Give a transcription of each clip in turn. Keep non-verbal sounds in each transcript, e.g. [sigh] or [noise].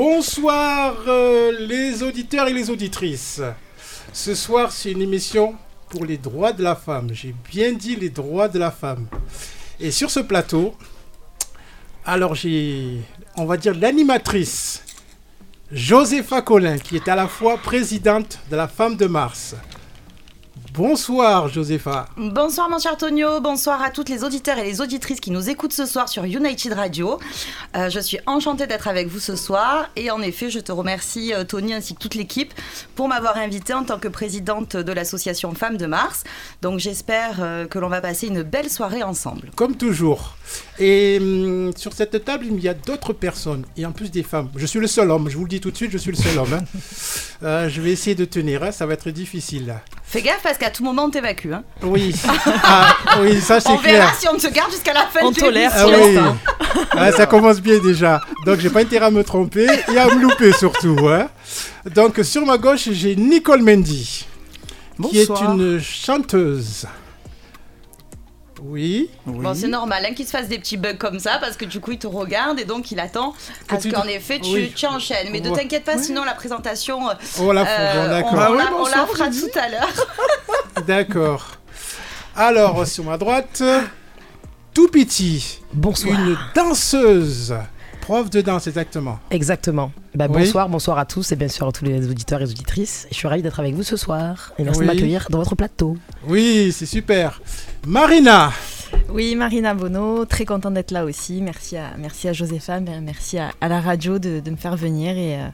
Bonsoir euh, les auditeurs et les auditrices. Ce soir, c'est une émission pour les droits de la femme. J'ai bien dit les droits de la femme. Et sur ce plateau, alors j'ai, on va dire, l'animatrice Josépha Collin, qui est à la fois présidente de la Femme de Mars. Bonsoir Josépha. Bonsoir mon cher Tonio, bonsoir à toutes les auditeurs et les auditrices qui nous écoutent ce soir sur United Radio. Euh, je suis enchantée d'être avec vous ce soir et en effet je te remercie euh, Tony ainsi que toute l'équipe pour m'avoir invitée en tant que présidente de l'association Femmes de Mars. Donc j'espère euh, que l'on va passer une belle soirée ensemble. Comme toujours. Et hum, sur cette table il y a d'autres personnes et en plus des femmes. Je suis le seul homme, je vous le dis tout de suite, je suis le seul homme. hein. Je vais essayer de tenir, hein, ça va être difficile. Fais gaffe parce qu'à tout moment on t'évacue. hein. Oui, [laughs] Ah, oui ça c'est On clair. verra si on te garde jusqu'à la fin On de tolère. Ah oui, Ah, ça commence bien déjà. Donc j'ai pas intérêt à me tromper et à me louper surtout. hein. Donc sur ma gauche j'ai Nicole Mendy, qui est une chanteuse. Oui. Oui. Bon, c'est normal hein, qu'il se fasse des petits bugs comme ça parce que du coup il te regarde et donc il attend Que à ce qu'en effet tu, Oui. tu enchaînes. Mais ne t'inquiète pas, sinon la présentation, euh, Oh la euh, d'accord. on, Ah on oui, la, on bonsoir, la fera tout à l'heure. [laughs] [laughs] D'accord. Alors, sur ma droite, tout petit, Bonsoir. une danseuse, prof de danse exactement. Exactement. Bah, Oui. Bonsoir, bonsoir à tous et bien sûr à tous les auditeurs et auditrices. Je suis ravie d'être avec vous ce soir et merci Oui. de m'accueillir dans votre plateau. Oui, c'est super. Marina, Oui, Marina Bono, très contente d'être là aussi. Merci à, merci à Josépha, mais merci à, à la radio de, de me faire venir. Et euh,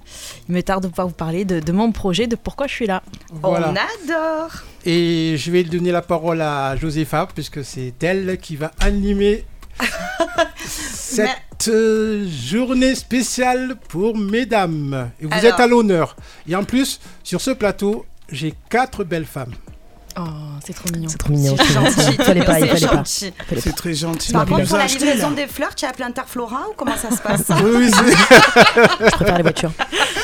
il me tarde de pouvoir vous parler de, de mon projet, de pourquoi je suis là. voilà. On adore. Et je vais donner la parole à Josépha, puisque c'est elle qui va animer [laughs] cette euh, journée spéciale pour mesdames. Et vous Alors. êtes à l'honneur. Et en plus, sur ce plateau, j'ai quatre belles femmes. Oh, c'est trop mignon. C'est trop mignon. C'est gentil. fallait pas, C'est fallait pas. très gentil. Par contre, pour la livraison des fleurs, tu as appelé Interflora ou comment ça se passe Oui, oui, c'est- Je préfère les voitures.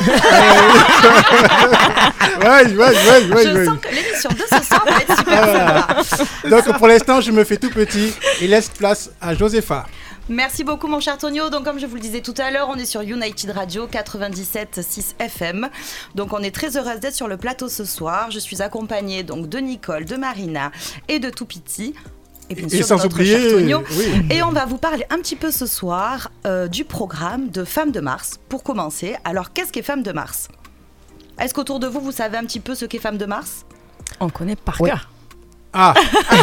[laughs] ouais, ouais, ouais, ouais, Je sens que l'émission de ce soir va être super Ah. sympa. Donc pour l'instant, je me fais tout petit et laisse place à Josépha. Merci beaucoup mon cher Tonio. Donc comme je vous le disais tout à l'heure, on est sur United Radio 97.6 FM. Donc on est très heureuse d'être sur le plateau ce soir. Je suis accompagnée donc de Nicole, de Marina et de Toupiti. Et bien Et sûr sans de notre oublier, cher Tonio. oui. Et on va vous parler un petit peu ce soir euh, du programme de Femmes de Mars. Pour commencer, alors qu'est-ce qu'est Femmes de Mars? Est-ce qu'autour de vous, vous savez un petit peu ce qu'est Femmes de Mars? On connaît par Ouais. Ah, ah,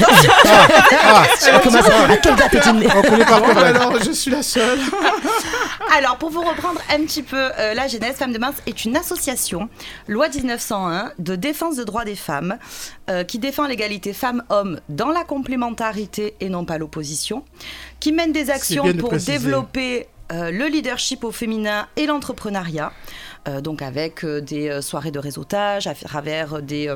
ah, Comment ça À quelle date es-tu né on connaît pas alors, je suis la seule. [laughs] Alors, pour vous reprendre un petit peu euh, la genèse, Femmes de Mars est une association, loi 1901, de défense des droits des femmes, euh, qui défend l'égalité femmes-hommes dans la complémentarité et non pas l'opposition, qui mène des actions pour préciser. développer euh, le leadership au féminin et l'entrepreneuriat. euh, donc avec euh, des soirées de réseautage, à travers des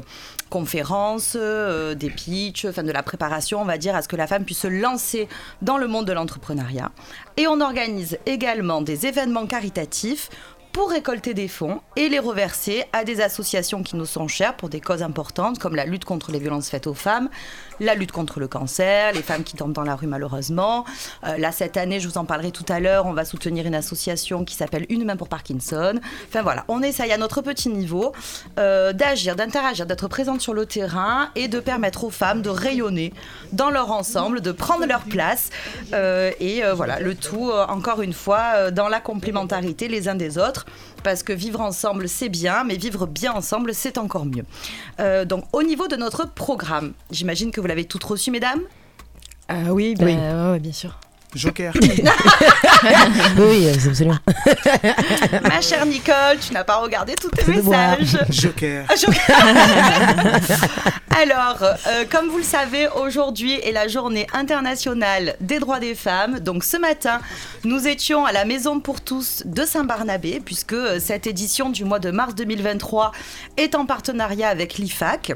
conférences, des pitchs, enfin de la préparation, on va dire, à ce que la femme puisse se lancer dans le monde de l'entrepreneuriat. Et on organise également des événements caritatifs pour récolter des fonds et les reverser à des associations qui nous sont chères pour des causes importantes comme la lutte contre les violences faites aux femmes, la lutte contre le cancer, les femmes qui tombent dans la rue malheureusement. Euh, là, cette année, je vous en parlerai tout à l'heure, on va soutenir une association qui s'appelle Une main pour Parkinson. Enfin voilà, on essaye à notre petit niveau euh, d'agir, d'interagir, d'être présente sur le terrain et de permettre aux femmes de rayonner dans leur ensemble, de prendre leur place. Euh, et voilà, le tout, encore une fois, dans la complémentarité les uns des autres. Parce que vivre ensemble, c'est bien, mais vivre bien ensemble, c'est encore mieux. Euh, donc, au niveau de notre programme, j'imagine que vous l'avez toutes reçu, mesdames? Ah oui, bah, Oui. ouais, ouais, bien sûr. Joker. [laughs] Oui, euh, absolument. [laughs] Ma chère Nicole, tu n'as pas regardé tous tes messages. [laughs] Joker. Ah, je- Alors, euh, comme vous le savez, aujourd'hui est la journée internationale des droits des femmes. Donc ce matin, nous étions à la Maison pour tous de Saint-Barnabé, puisque euh, cette édition du mois de mars 2023 est en partenariat avec l'IFAC.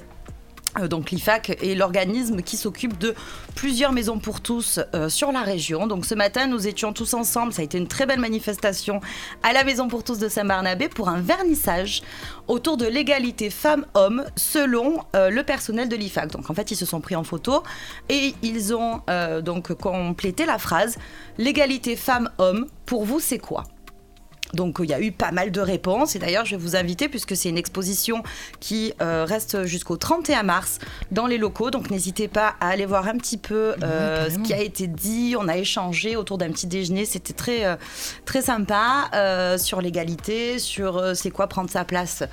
Euh, donc l'IFAC est l'organisme qui s'occupe de plusieurs maisons pour tous euh, sur la région. Donc ce matin, nous étions tous ensemble. Ça a été une très belle manifestation à la Maison pour tous de Saint-Barnabé pour un vernissage autour de l'égalité femmes-hommes selon euh, le personnel de l'IFAC. Donc en fait, ils se sont pris en photo et ils ont donc complété la phrase l'égalité femmes-hommes pour vous c'est quoi? Donc il y a eu pas mal de réponses et d'ailleurs je vais vous inviter puisque c'est une exposition qui euh, reste jusqu'au 31 mars dans les locaux. Donc n'hésitez pas à aller voir un petit peu euh, ce qui a été dit. On a échangé autour d'un petit déjeuner. C'était très, euh, très sympa sur l'égalité, sur c'est quoi prendre sa place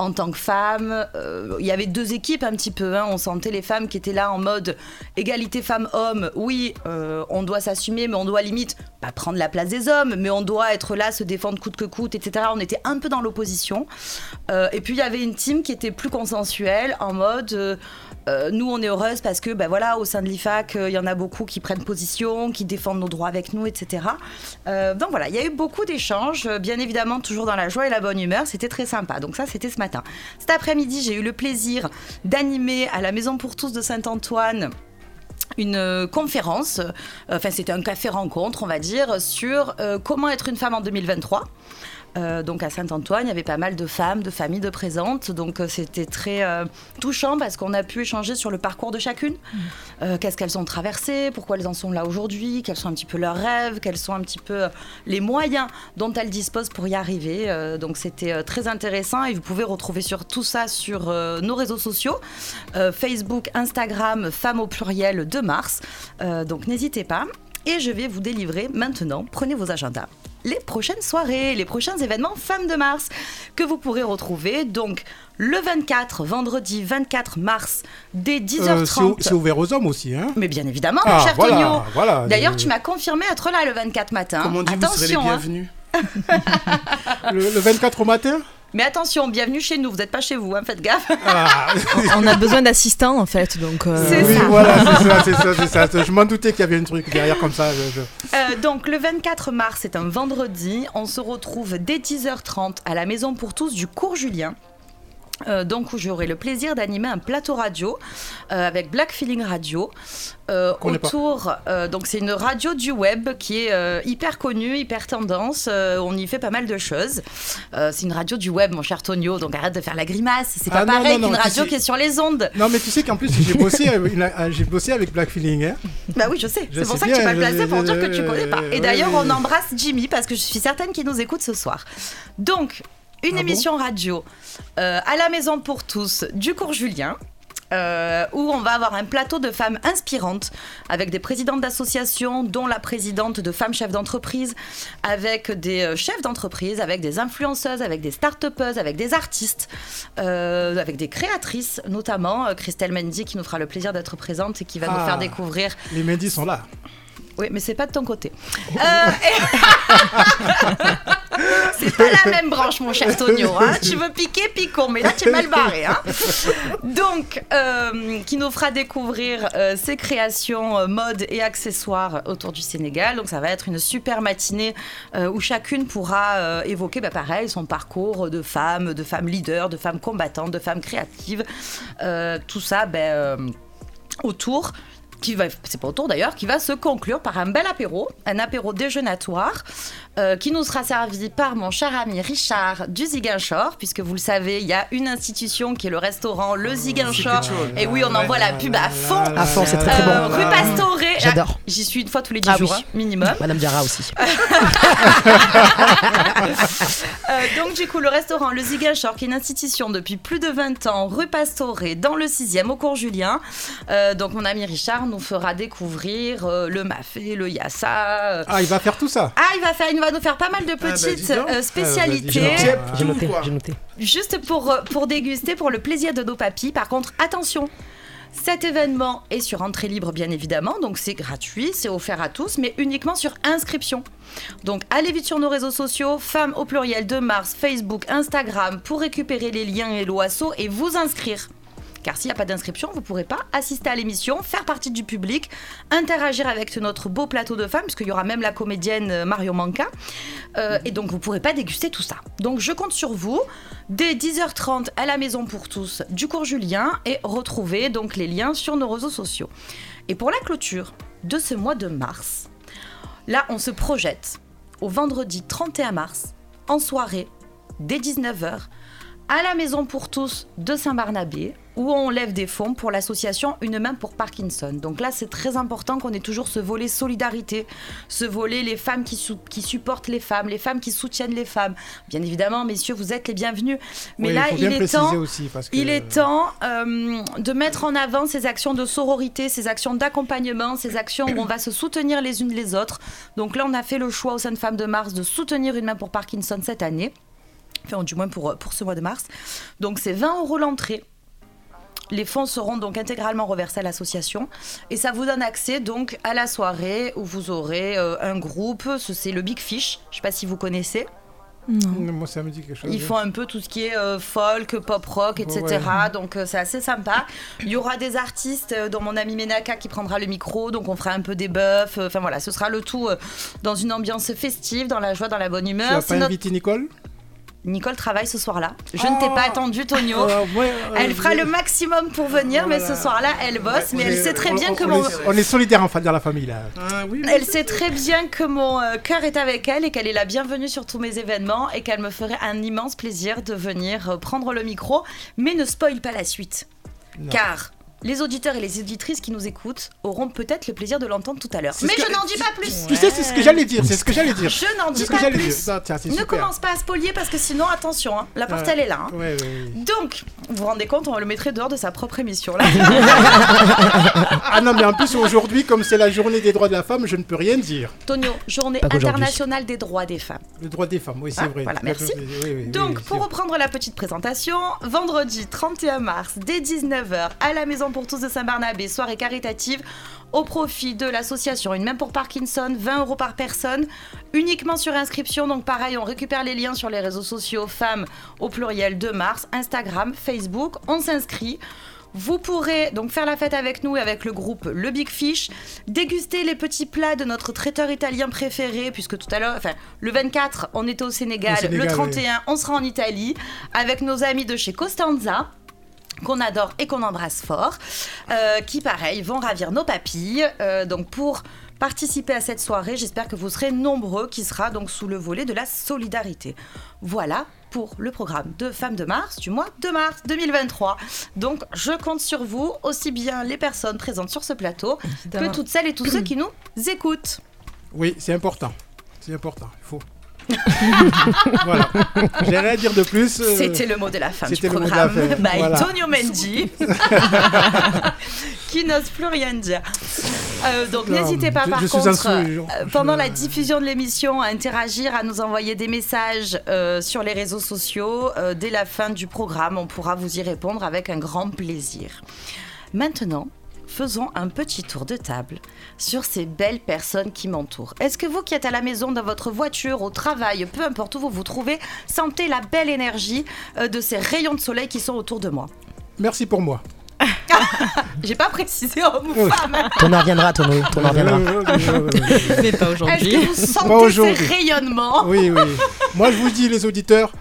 en tant que femme. Euh, Il y avait deux équipes un petit peu. hein. On sentait les femmes qui étaient là en mode égalité femmes-hommes. Oui, euh, on doit s'assumer, mais on doit limite pas prendre la place des hommes, mais on doit être là, se défendre coûte que coûte, etc. On était un peu dans l'opposition. Euh, et puis il y avait une team qui était plus consensuelle, en mode. Euh, nous, on est heureuse parce que, ben voilà, au sein de l'IFAC, euh, il y en a beaucoup qui prennent position, qui défendent nos droits avec nous, etc. Euh, donc voilà, il y a eu beaucoup d'échanges, bien évidemment, toujours dans la joie et la bonne humeur. C'était très sympa. Donc ça, c'était ce matin. Cet après-midi, j'ai eu le plaisir d'animer à la Maison pour tous de Saint-Antoine une conférence, enfin c'était un café rencontre on va dire, sur comment être une femme en 2023. Euh, donc à Saint-Antoine, il y avait pas mal de femmes, de familles de présentes. Donc euh, c'était très euh, touchant parce qu'on a pu échanger sur le parcours de chacune. Euh, Qu'est-ce qu'elles ont traversé, pourquoi elles en sont là aujourd'hui, quels sont un petit peu leurs rêves, quels sont un petit peu les moyens dont elles disposent pour y arriver. Donc c'était très intéressant et vous pouvez retrouver sur tout ça sur nos réseaux sociaux, Facebook, Instagram, Femmes au pluriel de mars. Donc n'hésitez pas. Et je vais vous délivrer maintenant, prenez vos agendas, les prochaines soirées, les prochains événements Femmes de Mars que vous pourrez retrouver donc le 24, vendredi 24 mars, dès Euh, 10h30. c'est ou- c'est ouvert aux hommes aussi, hein Mais bien évidemment, mon Ah, cher voilà, Tonio. voilà. D'ailleurs, Euh, tu m'as confirmé être là le 24 matin. Comme on dit, vous serez les attention, hein. bienvenus. [laughs] le, le 24 au matin? Mais attention, bienvenue chez nous. Vous n'êtes pas chez vous, hein, faites gaffe. Ah, [laughs] On a besoin d'assistants en fait, donc. euh, C'est Oui, ça. voilà, c'est ça, c'est ça, c'est ça. Je m'en doutais qu'il y avait un truc derrière comme ça. je- je- Euh, donc le 24 mars, c'est un vendredi. On se retrouve dès 10h30 à la Maison pour tous du cours Julien. Euh, donc où j'aurai le plaisir d'animer un plateau radio euh, avec Black Feeling Radio euh, autour euh, donc c'est une radio du web qui est hyper connue hyper tendance on y fait pas mal de choses c'est une radio du web mon cher Tonio donc arrête de faire la grimace c'est pas Ah pareil qu'une radio sais- qui est sur les ondes Non, mais tu sais qu'en plus, j'ai bossé, j'ai bossé avec Black Feeling. Hein. Bah oui, je sais. C'est pour sais ça que tu m'as placé pour dire que tu connais pas. Et d'ailleurs, on embrasse Jimmy parce que je suis certaine qu'il nous écoute ce soir. Donc, une Ah émission radio euh, à la maison pour tous du cours Julien. euh, où on va avoir un plateau de femmes inspirantes avec des présidentes d'associations, dont la présidente de femmes chefs d'entreprise, avec des euh, chefs d'entreprise, avec des influenceuses, avec des start-upeuses, avec des artistes, euh, avec des créatrices, notamment Christelle Mendy qui nous fera le plaisir d'être présente et qui va nous Ah. faire découvrir Les mendis sont là. Oui, mais c'est pas de ton côté. Euh, et- [laughs] c'est pas la même branche, mon cher Tonio. hein. [laughs] Tu veux piquer, piquons, mais là, tu es mal barré. hein. Donc, euh, qui nous fera découvrir euh, ses créations euh, mode et accessoires autour du Sénégal. Donc, ça va être une super matinée euh, où chacune pourra euh, évoquer, bah, pareil, son parcours de femme, de femme leader, de femme combattante, de femme créative. Euh, tout ça, ben. euh, autour qui va, c'est pas autour d'ailleurs, qui va se conclure par un bel apéro, un apéro déjeunatoire, euh, qui nous sera servi par mon cher ami Richard du Ziguinchor, puisque vous le savez, il y a une institution qui est le restaurant Le Ziguinchor. Et oui, on envoie la pub à fond. À fond, c'est très, très Euh, bon. rue Pastoré. J'adore. Ah, J'y suis une fois tous les dix Ah jours, oui. hein, minimum. Madame Diarra aussi. [laughs] Euh, donc du coup, le restaurant Le Ziguinchor, qui est une institution depuis plus de 20 ans, rue Pastoré, dans le 6e, au cours Julien. Donc mon ami Richard nous fera découvrir euh, le mafé, le yassa. euh. Ah, il va faire tout ça. Ah, il va, faire, il va nous faire pas mal de bah, dis petites euh, Ah, spécialités. bah, noté, noté. Juste pour, pour déguster, pour le plaisir de nos papis. Par contre, attention, cet événement est sur entrée libre, bien évidemment, donc c'est gratuit, c'est offert à tous, mais uniquement sur inscription. Donc allez vite sur nos réseaux sociaux, femmes au pluriel de mars, Facebook, Instagram, pour récupérer les liens et l'oiseau et vous inscrire. Car s'il n'y a pas d'inscription, vous ne pourrez pas assister à l'émission, faire partie du public, interagir avec notre beau plateau de femmes, puisqu'il y aura même la comédienne euh, Mario Manca. Euh, et donc, vous ne pourrez pas déguster tout ça. Donc, je compte sur vous dès 10h30 à la Maison pour tous du cours Julien et retrouvez donc les liens sur nos réseaux sociaux. Et pour la clôture de ce mois de mars, là, on se projette au vendredi 31 mars, en soirée, dès 19h, à la Maison pour tous de Saint-Barnabé, où on lève des fonds pour l'association Une main pour Parkinson. Donc là, c'est très important qu'on ait toujours ce volet solidarité, ce volet les femmes qui, sou- qui supportent les femmes, les femmes qui soutiennent les femmes. Bien évidemment, messieurs, vous êtes les bienvenus. Mais Oui, là, il est temps. aussi parce que Il est temps euh, de mettre en avant ces actions de sororité, ces actions d'accompagnement, ces actions où on va se soutenir les unes les autres. Donc là, on a fait le choix au sein de Femmes de Mars de soutenir une main pour Parkinson cette année. Enfin, du moins pour, pour ce mois de mars. Donc c'est 20 euros l'entrée. Les fonds seront donc intégralement reversés à l'association et ça vous donne accès donc à la soirée où vous aurez euh, un groupe, ce- c'est le Big Fish, je sais pas si vous connaissez. Non. Moi, ça me dit quelque chose. Ils font un peu tout ce qui est euh, folk, pop rock, etc. Ouais. Donc euh, c'est assez sympa. Il y aura des artistes, euh, dont mon ami Menaka qui prendra le micro. Donc on fera un peu des buffs. euh, Enfin voilà, ce sera le tout euh, dans une ambiance festive, dans la joie, dans la bonne Tu humeur. n'as C'est pas notre- invité Nicole? Nicole travaille ce soir-là. Je ne t'ai Oh. pas attendu, Tonio. [laughs] Euh, ouais, Elle fera le maximum pour venir, mais ce soir-là, elle bosse. Mais elle est- sait très on- bien on- que on mon... est- On est solidaires enfin dans la famille là. Ah oui, Elle sait très bien que mon euh, cœur est avec elle et qu'elle est la bienvenue sur tous mes événements et qu'elle me ferait un immense plaisir de venir euh, prendre le micro. Mais ne spoil pas la suite. Non. Car les auditeurs et les auditrices qui nous écoutent auront peut-être le plaisir de l'entendre tout à l'heure. Mais que- je n'en dis pas plus. Tu sais, c'est ce que j'allais dire. C'est ce que j'allais dire. Je n'en C'est dis ce que pas j'allais dire. plus. Non, tiens, Ne super. commence pas à spolier parce que sinon, attention, hein, la porte Ouais. elle est là. hein. Ouais, ouais, ouais. Donc, vous vous rendez compte, on le mettrait dehors de sa propre émission là. [laughs] Ah non, mais en plus, aujourd'hui, comme c'est la journée des droits de la femme, je ne peux rien dire. Tonio, journée internationale des droits des femmes. Le droit des femmes, oui, c'est Ah, vrai. voilà, merci. oui, oui, oui, Donc, oui, pour reprendre la petite présentation, vendredi 31 mars, dès 19h, à la Maison pour tous de Saint-Barnabé, soirée caritative au profit de l'association Une main pour Parkinson, 20 euros par personne, uniquement sur inscription. Donc, pareil, on récupère les liens sur les réseaux sociaux femmes au pluriel de mars, Instagram, Facebook. On s'inscrit. Vous pourrez donc faire la fête avec nous et avec le groupe Le Big Fish, déguster les petits plats de notre traiteur italien préféré, puisque tout à l'heure, enfin, le 24, on était au Sénégal, Au Sénégal, le oui. 31, on sera en Italie, avec nos amis de chez Costanza qu'on adore et qu'on embrasse fort, euh, qui pareil vont ravir nos papilles. Euh, donc pour participer à cette soirée, j'espère que vous serez nombreux, qui sera donc sous le volet de la solidarité. Voilà pour le programme de Femmes de Mars du mois de mars 2023. Donc je compte sur vous, aussi bien les personnes présentes sur ce plateau Évidemment. que toutes celles et tous ceux qui nous écoutent. Oui, c'est important. C'est important. Il faut. [laughs] voilà. J'ai rien à dire de plus. euh, C'était le mot de la fin du c'était le mot de la programme by voilà. Tonio Mendy, [laughs] qui n'ose plus rien dire. Euh, donc n'hésitez pas je- par je contre, euh, pendant je- la diffusion de l'émission, à interagir, à nous envoyer des messages euh, sur les réseaux sociaux. Dès la fin du programme, on pourra vous y répondre avec un grand plaisir. Maintenant, faisons un petit tour de table sur ces belles personnes qui m'entourent. Est-ce que vous qui êtes à la maison, dans votre voiture, au travail, peu importe où vous vous trouvez, sentez la belle énergie euh, de ces rayons de soleil qui sont autour de moi? Merci pour moi. [laughs] J'ai pas précisé homme ou Oui. femme. Ton en reviendra, ton, ton en reviendra. Mais pas Est-ce aujourd'hui. que vous sentez ces aujourd'hui. rayonnements? Oui, oui. Moi, je vous dis, les auditeurs,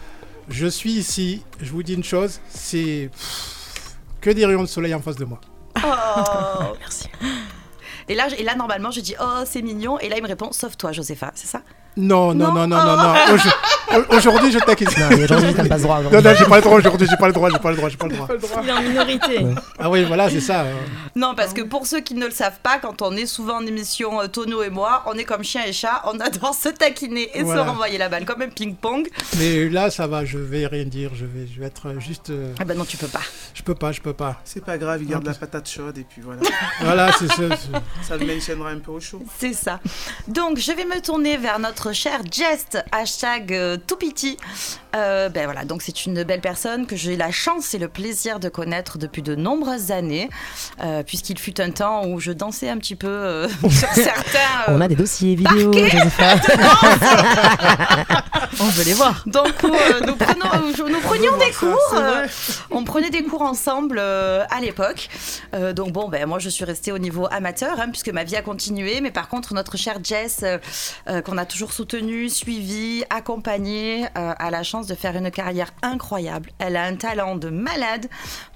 je suis ici. Je vous dis une chose c'est que des rayons de soleil en face de moi. Oh. [laughs] Merci. Et là, et là, normalement, je dis oh c'est mignon. Et là, il me répond sauf toi, Josépha, c'est ça? Non, non, Non. non, non, non, non. [laughs] Aujo- au- Aujourd'hui, je taquine. Non, mais aujourd'hui, t'as pas ce droit. Non, non, j'ai pas le droit aujourd'hui, j'ai pas le droit, j'ai pas le droit, j'ai pas le droit. Il est en minorité. Ah oui, voilà, c'est ça. euh. Non, parce que pour ceux qui ne le savent pas, quand on est souvent en émission, euh, Tono et moi, on est comme chien et chat, on adore se taquiner et Voilà. se renvoyer la balle comme un ping-pong. Mais là, ça va, je vais rien dire, je vais, je vais être euh, juste. euh, Ah ben non, tu peux pas. Je peux pas, je peux pas. C'est pas grave, il garde la patate chaude et puis voilà. [laughs] Voilà, c'est ça. Ça le maintiendra un peu au chaud. C'est ça. Donc, je vais me tourner vers notre cher Jest, hashtag euh, Toupiti. Euh, ben voilà, donc c'est une belle personne que j'ai la chance et le plaisir de connaître depuis de nombreuses années, euh, puisqu'il fut un temps où je dansais un petit peu euh, [laughs] sur certains. euh, On a des dossiers vidéo. [laughs] On veut les voir. Donc euh, nous, prenons- nous prenions des Ça, cours, euh, on prenait des cours ensemble euh, à l'époque. Euh, donc bon, ben moi je suis restée au niveau amateur hein, puisque ma vie a continué. Mais par contre notre chère Jess, qu'on a toujours soutenue, suivie, accompagnée, euh, a la chance de faire une carrière incroyable. Elle a un talent de malade.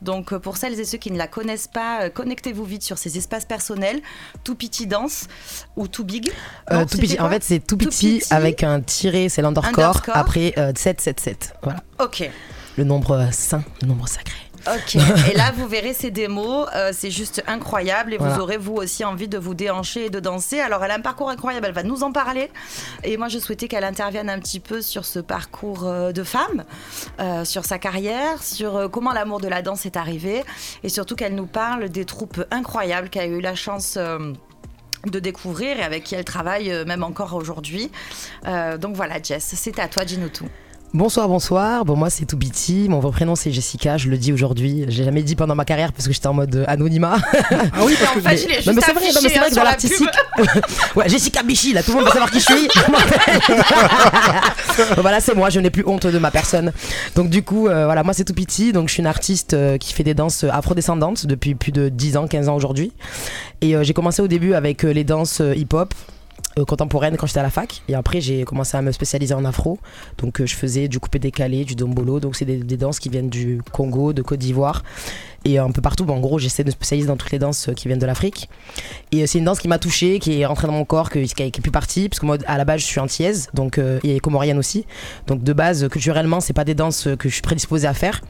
Donc euh, pour celles et ceux qui ne la connaissent pas, euh, connectez-vous vite sur ses espaces personnels. Tout petit danse ou tout big. Non, tout quoi En fait, c'est tout Tout petit petit. avec un tiré, c'est l'undercore. Après euh, 777. Voilà. Ok. Le nombre saint, le nombre sacré. Ok, [laughs] et là vous verrez ces démos, euh, c'est juste incroyable et vous aurez vous aussi envie de vous déhancher et de danser. Alors elle a un parcours incroyable, elle va nous en parler. Et moi je souhaitais qu'elle intervienne un petit peu sur ce parcours euh, de femme, euh, sur sa carrière, sur comment l'amour de la danse est arrivé et surtout qu'elle nous parle des troupes incroyables qu'elle a eu la chance... euh, de découvrir et avec qui elle travaille même encore aujourd'hui. Euh, donc voilà Jess, c'est à toi, dis-nous tout. Bonsoir, bonsoir. Bon, moi, c'est Toubiti. Mon vrai prénom, c'est Jessica. Je le dis aujourd'hui. J'ai jamais dit pendant ma carrière parce que j'étais en mode euh, anonymat. Ah oui, parce [laughs] que En fait, je l'ai non, mais juste c'est vrai, non, mais affiché, c'est hein, vrai que dans la l'artistique. [laughs] ouais, Jessica Bichy, là, tout le monde va savoir qui je suis. [laughs] voilà, c'est moi. Je n'ai plus honte de ma personne. Donc, du coup, euh, voilà, moi, c'est Toubiti. Donc, je suis une artiste euh, qui fait des danses afrodescendantes depuis plus de 10 ans, 15 ans aujourd'hui. Et euh, j'ai commencé au début avec les danses hip-hop. Euh, contemporaine quand j'étais à la fac. Et après j'ai commencé à me spécialiser en afro. Donc euh, je faisais du coupé décalé du dombolo. Donc c'est des, des danses qui viennent du Congo de Côte d'Ivoire et un peu partout. Bon, en gros j'essaie de me spécialiser dans toutes les danses euh, qui viennent de l'Afrique. Et euh, c'est une danse qui m'a touchée qui est rentrée dans mon corps qui, qui est plus partie parce que moi à la base je suis antillaise donc euh, et comorienne aussi. Donc de base culturellement c'est pas des danses que je suis prédisposée à faire.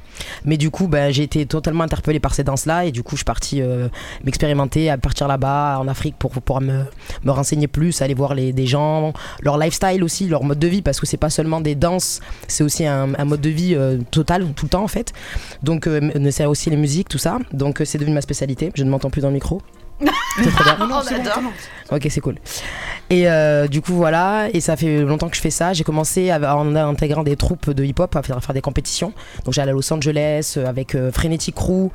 Mais du coup ben, j'ai été totalement interpellée par ces danses là et du coup je suis partie euh, m'expérimenter à partir là-bas en Afrique pour pouvoir me, me renseigner plus aller voir les, des gens leur lifestyle aussi leur mode de vie parce que c'est pas seulement des danses c'est aussi un, mode de vie euh, total tout le temps en fait. Donc c'est aussi les musiques tout ça. Donc euh, c'est devenu ma spécialité. Je ne m'entends plus dans le micro C'est trop bien. [laughs] On adore. Ok, c'est cool. Et euh, du coup, voilà. Et ça fait longtemps que je fais ça. J'ai commencé à- en intégrant des troupes de hip-hop, à faire, à faire des compétitions. Donc, j'allais à Los Angeles euh, avec euh, Frenetic Crew.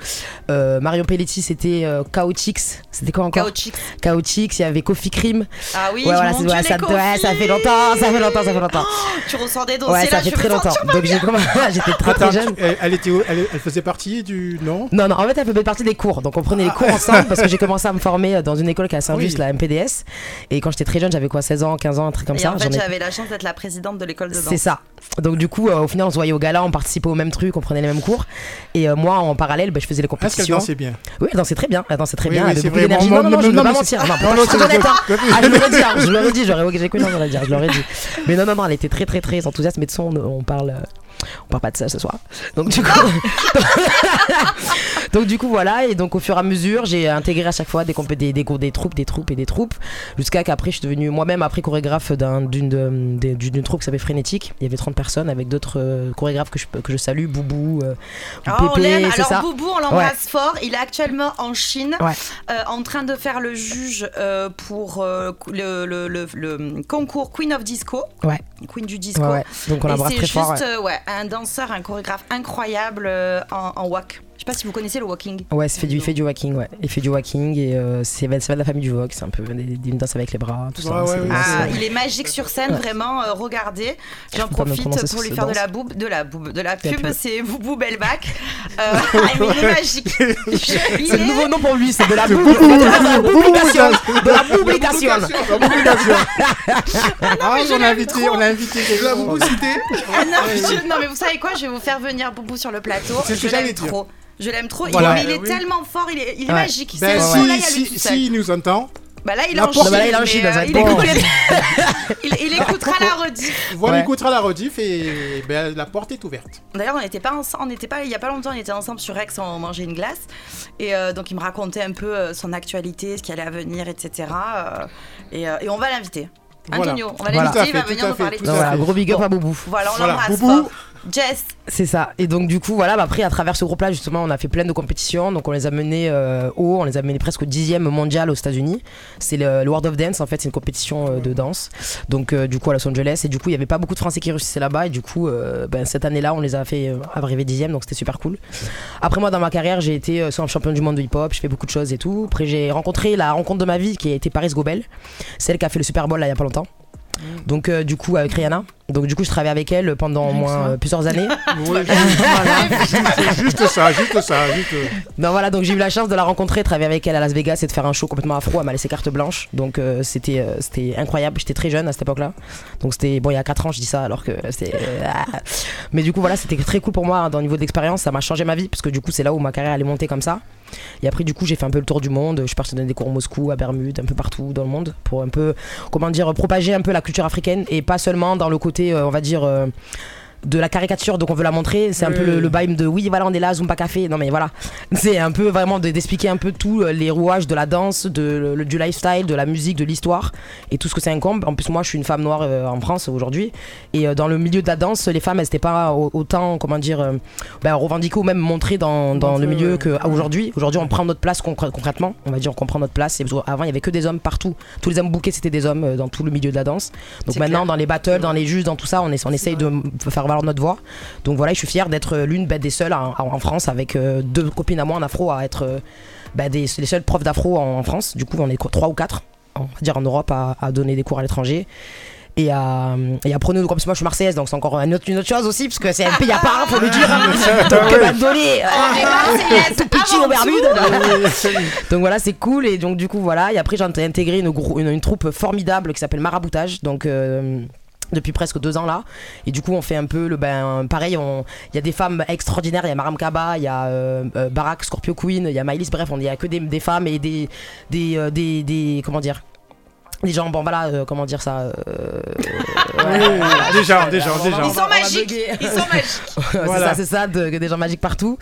Euh, Marion Pelletti, c'était euh, Chaotix. C'était quoi encore? Chaotique. Chaotix. Il y avait Kofi Krim. Ah oui, ouais, voilà, c'est- Dieu, ouais, ça, ouais, ça fait longtemps, ça fait longtemps, ça fait longtemps. Tu ressors des dossiers Ouais, ça fait très longtemps. Donc, j'ai commencé- [laughs] j'étais très très jeune. elle, elle était où? Elle, elle faisait partie du. Non? Non, non, en fait, elle faisait partie des cours. Donc, on prenait les cours ensemble parce que j'ai commencé à me former dans une école qui est à Saint-Just, Oui. la MPDS. Et quand j'étais très jeune, j'avais quoi, 16 ans, 15 ans, un truc comme Et ça. en fait, ai- j'avais la chance d'être la présidente de l'école de danse. C'est ça. Donc, du coup, euh, au final, on se voyait au gala, on participait au même truc, on prenait les mêmes cours. Et euh, moi, en parallèle, bah, je faisais les Est-ce qu'elle compétitions. dansait bien? Oui, elle dansait très bien. Elle dansait très Oui, bien. oui, elle avait beaucoup d'énergie. Non, non, non, je ne veux mais pas c'est- mentir. Non, Non, je Ah, je l'aurais dit, je l'aurais dit, j'aurais dit, je l'aurais dit. Mais non, non, non, elle était très, très, très enthousiaste. Mais de son, on parle, euh, on parle pas de ça ce soir. Donc du coup, [laughs] donc du coup voilà. Et donc au fur et à mesure, j'ai intégré à chaque fois des, des, des, des troupes, des troupes et des troupes, jusqu'à qu'après je suis devenue moi-même après chorégraphe d'un- d'une d'une troupe qui s'appelait Frénétique. Il y avait 30 personnes avec d'autres euh, chorégraphes que je, que je salue, Boubou, euh, Oh, on Pépé, c'est Alors ça. Boubou, on l'embrasse fort. Il est actuellement en Chine, Ouais. euh, en train de faire le juge euh, pour le, le- le- le concours Queen of Disco. Ouais. Queen du disco. Donc on l'embrasse très fort. ouais, un danseur, un chorégraphe incroyable euh, en, en wak. Je sais pas si vous connaissez le walking. Ouais, il fait du, il fait du walking, ouais. Il fait du walking et euh, c'est ça va de la famille du c'est un peu des, des danses avec les bras, tout ça. Ouais, ouais, Ah, euh, il est magique sur scène, Ouais. vraiment. euh, regardez, j'en profite pour lui faire de danse. la boube, de la boube, de la La pub. C'est Boubou Belbac. [laughs] Euh, mais il est magique. Je- il C'est le nouveau nom pour lui, c'est de la de la publication. De la publication. La. Ah, on a l'aime invité, on a invité. La Ah non, mais vous savez quoi Je vais vous faire venir Boubou sur le plateau. C'est ce que je l'aime j'allais dire. trop. Je l'aime trop. Il- Voilà. mais il est Oui. tellement fort, il est, il est Ouais. magique. Ben, si, lui si, il nous entend, Bah là, il La est en Chine. Bah là, il est en Chine, euh, il, il, il écoutera la rediff. voilà, Ouais. il écoutera la rediff et ben, la porte est ouverte. D'ailleurs, on n'était pas ensemble, on n'était pas il y a pas longtemps, on était ensemble sur Rex, on mangeait une glace et euh, donc il me racontait un peu euh, son actualité, ce qui allait à venir, etc. euh, et, euh, et on va l'inviter. Voilà. Antonio, on va Voilà. l'inviter, il va venir nous parler tout de ça. voilà, gros big up Bon. à Boubou. Voilà, on Voilà, l'embrasse Boubou. Jess, C'est ça. Et donc du coup, voilà, bah, après à travers ce groupe-là, justement, on a fait plein de compétitions. Donc on les a menés euh, haut, on les a menés presque au dixième mondial aux États-Unis. C'est le, le World of Dance, en fait, c'est une compétition euh, de danse. Donc euh, du coup à Los Angeles. Et du coup, il y avait pas beaucoup de Français qui réussissaient là-bas. Et du coup, euh, ben, cette année-là, on les a fait euh, arriver dixième, donc c'était super cool. Après moi, dans ma carrière, j'ai été euh, champion du monde de hip-hop. Je fais beaucoup de choses et tout. Après, j'ai rencontré la rencontre de ma vie qui a été Paris Gobel, celle qui a fait le Super Bowl là il y a pas longtemps. Donc euh, du coup avec Rihanna. Donc du coup je travaillais avec elle pendant au moins euh, plusieurs années. [laughs] Oui, [laughs] c'est juste ça, juste ça, juste. Non voilà donc j'ai eu la chance de la rencontrer, travailler avec elle à Las Vegas et de faire un show complètement afro. Elle m'a laissé carte blanche, donc euh, c'était euh, c'était incroyable. J'étais très jeune à cette époque-là, donc c'était bon il y a 4 ans je dis ça alors que c'était. ah. Mais du coup voilà c'était très cool pour moi hein, dans le niveau d'expérience, ça m'a changé ma vie parce que du coup c'est là où ma carrière allait monter comme ça. Et après du coup j'ai fait un peu le tour du monde. Je suis parti donner des cours à Moscou, à Bermude, un peu partout dans le monde pour un peu comment dire propager un peu la culture africaine et pas seulement dans le côté euh, on va dire euh, de la caricature, donc on veut la montrer. C'est un peu le, le de oui, voilà, on est là, Zumba Café. Non, mais voilà. C'est un peu vraiment de- d'expliquer un peu tout euh, les rouages de la danse, de, le- du lifestyle, de la musique, de l'histoire et tout ce que ça incombe. En plus, moi, je suis une femme noire euh, en France aujourd'hui. Et euh, dans le milieu de la danse, les femmes, elles n'étaient pas au- autant, comment dire, euh, ben, revendiquées ou même montrées dans, dans le milieu qu'aujourd'hui. Aujourd'hui, on prend notre place concr- concrètement. On va dire qu'on prend notre place. Et avant, il y avait que des hommes partout. Tous les hommes bouquets, c'était des hommes dans tout le milieu de la danse. Donc maintenant, clair. dans les battles, dans les juges, dans tout ça, on, est, on essaye de faire valoir notre voix. Donc voilà, je suis fier d'être l'une ben, des seules en, en France avec euh, deux copines à moi en afro à être euh, ben, des, les seuls profs d'afro en, en France. Du coup, on est quoi, trois ou quatre, on va dire en Europe, à, à donner des cours à l'étranger. Et à, et à prôner, comme moi je suis marseillaise, donc c'est encore une autre, une autre chose aussi, parce que c'est un pays à part, faut le dire. hein. donc, euh, ben, euh, tout petit Bermudes. donc voilà, c'est cool. Et donc, du coup, voilà. Et après, j'ai intégré une, grou- une, une troupe formidable qui s'appelle Maraboutage. Donc. Depuis presque deux ans là. Et du coup on fait un peu le ben pareil on il y a des femmes extraordinaires. Il y a Maram Kaba il y a euh, euh, Barak Scorpio Queen il y a Maïlis. Bref on y a que des, des femmes et des des, euh, des des comment dire des gens bon voilà euh, comment dire ça euh, [laughs] ouais, Oui, des gens, des gens, des Ils gens. sont magiques. Ils sont magiques. [laughs] c'est Voilà. ça, c'est ça, de- des gens magiques partout.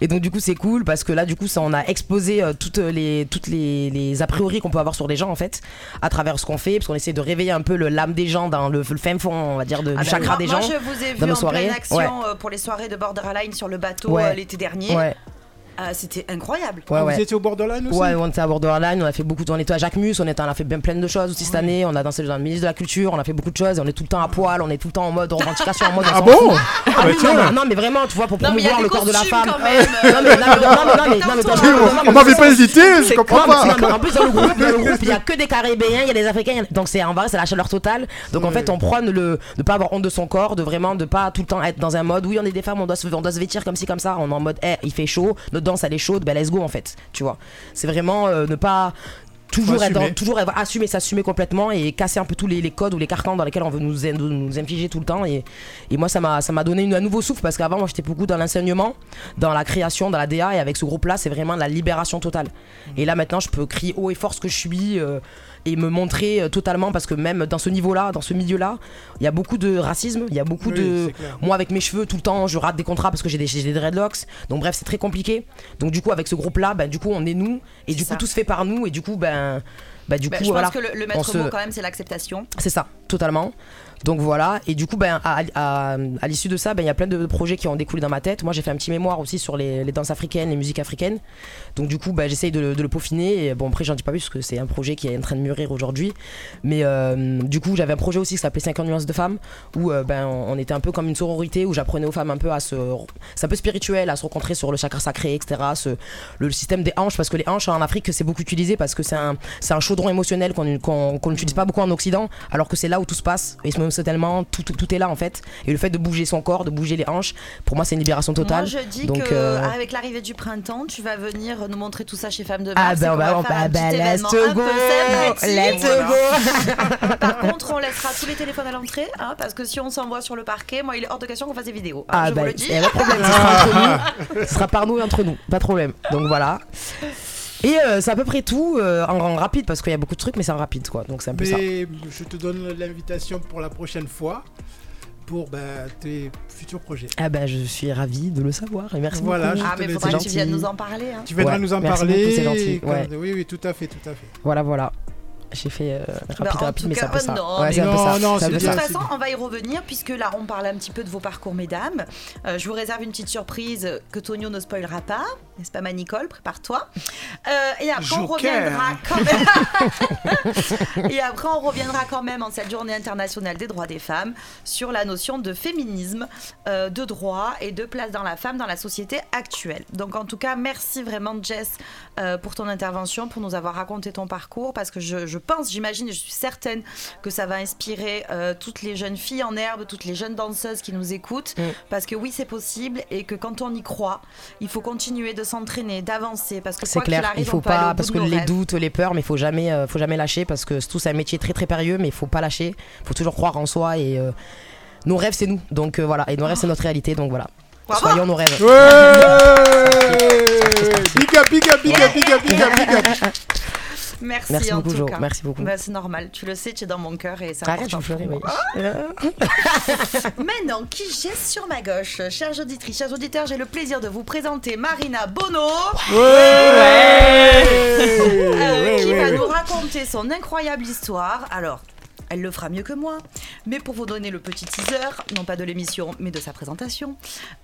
Et donc du coup c'est cool parce que là du coup ça on a exposé euh, toutes les toutes les, les a priori qu'on peut avoir sur les gens en fait à travers ce qu'on fait parce qu'on essaie de réveiller un peu le l'âme des gens dans le, le fin fond on va dire de, Ah du ben, chakra moi, des moi, gens. je vous ai vu dans en soirées. pleine action Ouais. euh, pour les soirées de Borderline sur le bateau Ouais. euh, l'été dernier. Euh, C'était incroyable. ouais, Ah, ouais. Vous étiez au Borderline aussi Ouais, on était à Borderline, on a fait beaucoup de... On était à Jacquemus, on, était, on a fait bien plein de choses aussi cette année. On a dansé dans le ministre de la Culture, on a fait beaucoup de choses. Et on est tout le temps à poil, on est tout le temps en mode revendication, en mode. Ah bon. Ah Ah bah tiens. non, mais, non, mais vraiment, tu vois, pour Non, mais promouvoir le corps de la femme. Non, mais, non, mais, non, mais, non, mais, non, mais, non, mais, non, mais, On m'avait pas hésité, je Non, comprends mais, pas. non, mais en plus dans le groupe, il y a que des caribéens, il y a des africains, donc c'est en vrai c'est la chaleur totale. Donc en fait on prône le de pas avoir honte de son corps, de vraiment de pas tout le temps être dans un mode oui on est des femmes, on doit se, on doit se vêtir comme ci comme ça, on est en mode eh, il fait chaud, notre elle est chaude, ben let's go en fait, tu vois? C'est vraiment euh, ne pas toujours être assumer. toujours être- assumer s'assumer complètement et casser un peu tous les, les codes ou les carcans dans lesquels on veut nous, in- nous infliger tout le temps et, et moi ça m'a ça m'a donné une- un nouveau souffle parce qu'avant moi j'étais beaucoup dans l'enseignement dans la création dans la DA et avec ce groupe là c'est vraiment la libération totale. Et là maintenant je peux crier haut et fort ce que je suis euh, et me montrer euh, totalement parce que même dans ce niveau là dans ce milieu là il y a beaucoup de racisme il y a beaucoup Oui, de moi avec mes cheveux tout le temps je rate des contrats parce que j'ai des, des dreadlocks. Donc bref c'est très compliqué. Donc du coup avec ce groupe là ben, du coup on est nous. Et du coup tout se fait par nous. Et du coup ben bah, du Bah, coup je voilà pense que le, maître se- mot quand même c'est l'acceptation. c'est ça, totalement. Donc voilà, et du coup, ben, à, à- l'issue de ça, ben, il y a plein de projets qui ont découlé dans ma tête. Moi, j'ai fait un petit mémoire aussi sur les, danses africaines, les musiques africaines. Donc du coup, ben, j'essaye de, le- peaufiner. Et bon, après, j'en dis pas plus parce que c'est un projet qui est en train de mûrir aujourd'hui. Mais euh, du coup, j'avais un projet aussi qui s'appelait 50 nuances de femmes, où euh, ben, on était un peu comme une sororité, où j'apprenais aux femmes un peu à se... C'est un peu spirituel, à se rencontrer sur le chakra sacré, etc. Le système des hanches, parce que les hanches en Afrique, c'est beaucoup utilisé parce que c'est un, un chaudron émotionnel qu'on qu'on n'utilise pas beaucoup en Occident, alors que c'est là où tout se passe. Émotionnellement, tout, tout, tout est là en fait. Et le fait de bouger son corps, de bouger les hanches, pour moi, c'est une libération totale. Moi je dis Donc, que euh, avec l'arrivée du printemps, tu vas venir nous montrer tout ça chez Femmes de Ah Mars. et ben va bah, faire un bah, let's go, let's [laughs] go. Par contre, on laissera tous les téléphones à l'entrée, hein, parce que si on s'envoie sur le parquet, moi il est hors de question qu'on fasse des vidéos. hein, Ah je bah, vous le dis. y a pas de problème, ce sera entre nous. [laughs] Ce sera par nous et entre nous, pas de problème. Donc voilà. Et euh, c'est à peu près tout euh, en, en rapide parce qu'il y a beaucoup de trucs, mais c'est en rapide quoi. Donc c'est un peu ça. Mais je te donne l'invitation pour la prochaine fois pour bah, tes futurs projets. Ah bah je suis ravie de le savoir et merci Voilà, beaucoup. Ah, mais faudra que tu viennes nous en parler. hein. Tu viendras Ouais, nous en merci parler. beaucoup, c'est gentil, ouais. Oui, oui, tout à fait, tout à fait. Voilà voilà. J'ai fait euh, rapide Bah, mais c'est un peu oh ça. non, ouais, non, ça. non, De toute ça. façon, on va y revenir puisque là, on parle un petit peu de vos parcours, mesdames. Euh, je vous réserve une petite surprise que Tonio ne spoilera pas, n'est-ce pas, ma Nicole Prépare-toi. Euh, et après, on reviendra quand même. [laughs] et après, on reviendra quand même en cette Journée internationale des droits des femmes sur la notion de féminisme, euh, de droit et de place dans la femme dans la société actuelle. Donc, en tout cas, merci vraiment, Jess, euh, pour ton intervention, pour nous avoir raconté ton parcours, parce que je, je pense, j'imagine, et je suis certaine que ça va inspirer euh, toutes les jeunes filles en herbe, toutes les jeunes danseuses qui nous écoutent, Mm. parce que oui, c'est possible, et que quand on y croit, il faut continuer de s'entraîner, d'avancer, parce que C'est clair, arrive, il faut peut aller pas parce que les rêves. doutes, les peurs, mais il faut jamais, euh, faut jamais lâcher parce que tout c'est un métier très très périlleux, mais il faut pas lâcher. Il faut toujours croire en soi et euh, nos rêves c'est nous. Donc euh, voilà, et nos rêves c'est notre réalité. Donc voilà, soyons nos rêves. Ouais Big up, big up, big up, Merci, Merci en beaucoup, tout Jo. cas. Merci beaucoup. Bah, c'est normal, tu le sais, tu es dans mon cœur et c'est Arrête, je important. me ferai, pour oui. moi. [laughs] Maintenant, qui j'ai sur ma gauche? Chers auditrices, chers auditeurs, j'ai le plaisir de vous présenter Marina Bono, euh, qui va nous raconter son incroyable histoire. Alors, elle le fera mieux que moi. Mais pour vous donner le petit teaser, non pas de l'émission, mais de sa présentation,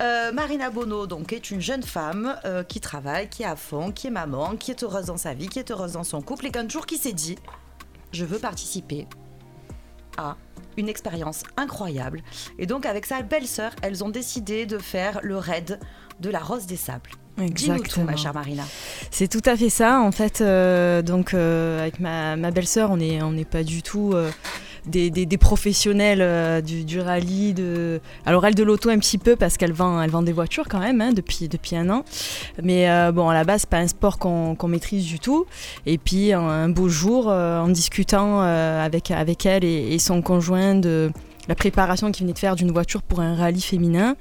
euh, Marina Bono donc, est une jeune femme euh, qui travaille, qui est à fond, qui est maman, qui est heureuse dans sa vie, qui est heureuse dans son couple et qu'un jour qui s'est dit Je veux participer à une expérience incroyable. Et donc, avec sa belle-sœur, elles ont décidé de faire le raid de la Rose des Sables. Dis-nous tout, ma chère Marina. C'est tout à fait ça. En fait, euh, donc euh, avec ma, ma belle-sœur, on n'est on n'est pas du tout euh, des, des- des professionnels euh, du, du rallye. De... Alors elle de l'auto un petit peu parce qu'elle vend, elle vend des voitures quand même hein, depuis, depuis un an. Mais euh, bon, à la base, c'est pas un sport qu'on qu'on maîtrise du tout. Et puis un, un beau jour, euh, en discutant euh, avec, avec elle et, et son conjoint de la préparation qu'il venait de faire d'une voiture pour un rallye féminin.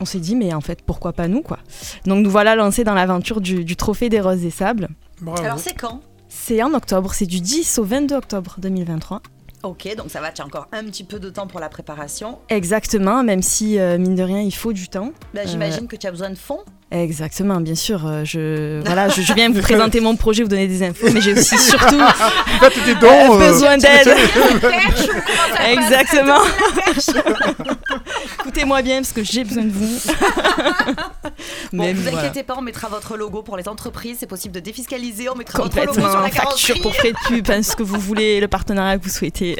On s'est dit, mais en fait, pourquoi pas nous, quoi. Donc nous voilà lancés dans l'aventure du, du Trophée des Roses et Sables. Bravo. Alors, c'est quand? C'est en octobre, c'est du 10 au 22 octobre 2023. Ok, donc ça va, tu as encore un petit peu de temps pour la préparation. Exactement, même si, euh, mine de rien, il faut du temps. Bah, J'imagine que tu as besoin de fonds. Exactement, bien sûr. euh, je, [laughs] voilà, je, je viens vous présenter mon projet, vous donner des infos, mais j'ai aussi [laughs] surtout dons. euh, euh, besoin d'aide. [laughs] Exactement. Écoutez-moi bien parce que j'ai besoin de vous. Bon, Mais vous voilà. inquiétez pas, on mettra votre logo pour les entreprises. C'est possible de défiscaliser. On mettra votre logo sur la facture pour frais de pub, hein, ce que vous voulez, le partenariat que vous souhaitez.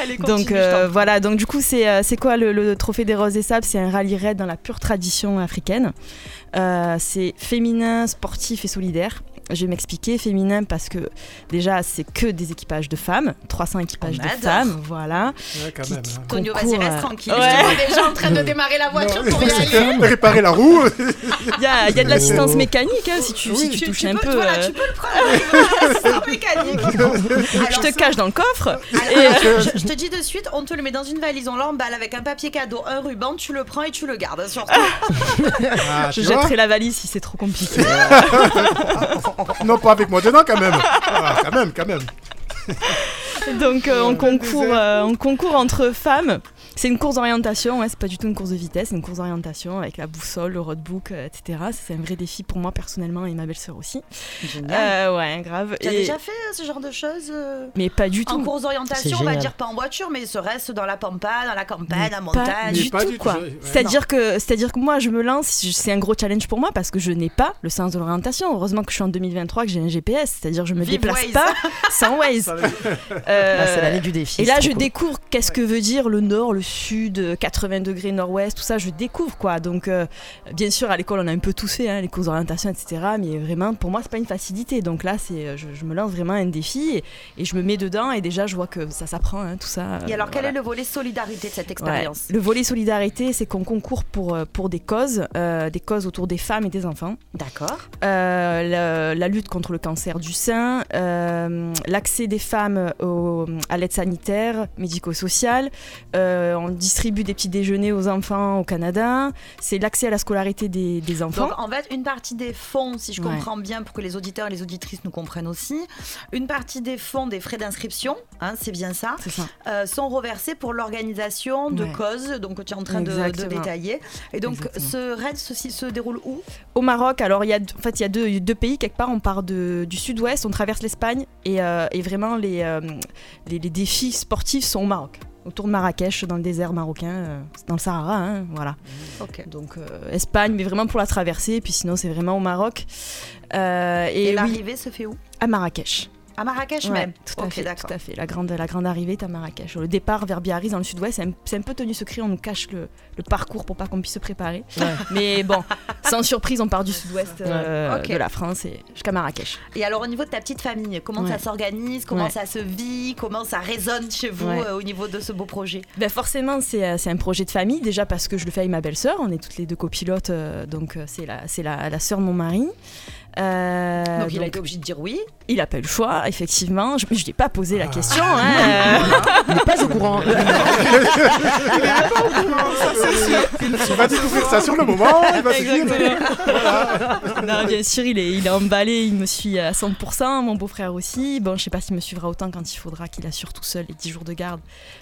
Allez, Donc continue, euh, prie. voilà, donc du coup c'est c'est quoi le, le Trophée des Roses et Sables? C'est un rallye raid dans la pure tradition africaine. Euh, c'est féminin, sportif et solidaire. Je vais m'expliquer, féminin parce que déjà c'est que des équipages de femmes, 300 équipages On de adore. femmes, voilà. Ouais, quand Qui- même. hein. Tonio, vas-y, concours, reste euh, tranquille. ouais. Je te vois déjà en train de démarrer la voiture Non, pour y aller. Réparer la roue. Il y a, il y a de l'assistance Oh. mécanique hein, si tu, Oui. si tu Tu, touches tu un peux, peu. voilà, euh, tu peux le prendre. [laughs] En mécanique. [laughs] je te cache dans le coffre. Alors, je, je te dis de suite, on te le met dans une valise, on l'emballe avec un papier cadeau, un ruban, tu le prends et tu le gardes. Surtout. Ah, Je jetterai la valise si c'est trop compliqué. [laughs] [laughs] Non, pas avec moi dedans, quand même. Ah, quand même, quand même. Donc euh, on, concourt, euh, on concourt entre femmes. C'est une course d'orientation, ouais, c'est pas du tout une course de vitesse, c'est une course d'orientation avec la boussole, le roadbook, euh, etc. C'est un vrai défi pour moi personnellement et ma belle-sœur aussi. Génial. Euh, ouais, grave. Tu as Et- déjà fait euh, ce genre de choses Mais pas du En tout. course d'orientation, on va dire pas en voiture, mais ce reste dans la pampa, dans la campagne, la Pas montagne. du pas tout, du tout, quoi. ouais, C'est-à-dire que, c'est-à-dire que moi, je me lance, c'est un gros challenge pour moi parce que je n'ai pas le sens de l'orientation. Heureusement que je suis en 2023, que j'ai un GPS, c'est-à-dire je me Vive déplace Waze. pas sans Waze. [laughs] Euh, Ah, c'est l'année du défi. Et là, je cool. découvre qu'est-ce que veut dire le nord, le sud, 80 degrés nord-ouest, tout ça, je découvre quoi. Donc, euh, bien sûr, à l'école, on a un peu tous fait, hein, les cours d'orientation, etc. Mais vraiment, pour moi, c'est pas une facilité. Donc là, c'est, euh, je, je me lance vraiment un défi et, et je me mets dedans. Et déjà, je vois que ça s'apprend, hein, tout ça. Et alors, quel voilà. est le volet solidarité de cette Ouais. expérience? Le volet solidarité, c'est qu'on concourt pour, euh, pour des causes, euh, des causes autour des femmes et des enfants. D'accord. Euh, la, la lutte contre le cancer du sein, l'accès des femmes au- à l'aide sanitaire, médico-sociale. Euh, on distribue des petits déjeuners aux enfants au Canada. C'est l'accès à la scolarité des, des enfants. Donc, en fait, une partie des fonds, si je Ouais. comprends bien, pour que les auditeurs et les auditrices nous comprennent aussi, une partie des fonds des frais d'inscription, hein, c'est bien ça, euh, sont reversés pour l'organisation de Ouais. causes, donc que tu es en train de, détailler. Et donc, Exactement. ce raid ceci se déroule où? Au Maroc, alors il y a, en fait, il y a deux, deux pays quelque part. On part de, du sud-ouest, on traverse l'Espagne et, euh, et vraiment les, euh, les, les défis sportifs sont au Maroc. Autour de Marrakech, dans le désert marocain, euh, dans le Sahara, hein, voilà. Ok. Donc euh, Espagne, mais vraiment pour la traversée. Et puis sinon, c'est vraiment au Maroc. Euh, Et, et oui, l'arrivée se fait où? À Marrakech. À Marrakech Ouais, même tout à fait, d'accord. tout à fait. La grande, la grande arrivée est à Marrakech. Le départ vers Biarritz dans le sud-ouest, c'est un, peu tenu secret. On nous cache le, le parcours pour pas qu'on puisse se préparer. Ouais. [laughs] Mais bon, sans surprise, on part du sud-ouest euh, de la France et jusqu'à Marrakech. Et alors au niveau de ta petite famille, comment Ouais. ça s'organise, comment Ouais. ça se vit, comment ça résonne chez vous Ouais. euh, au niveau de ce beau projet? Ben forcément, c'est euh, c'est un projet de famille, déjà parce que je le fais avec ma belle-sœur, on est toutes les deux copilotes, euh, donc c'est la, la, la sœur de mon mari. Euh, Donc il a été obligé de dire oui. il a pas eu le choix, effectivement. Je ne lui ai pas posé la Ah. question. hein, Il n'est pas au courant. Tu vas découvrir ça sur le moment. Il va non, bien sûr, il est, il est emballé, il me suit à 100%, mon beau-frère aussi. Bon, je sais pas s'il me suivra autant quand il faudra qu'il assure tout seul les 10 jours de garde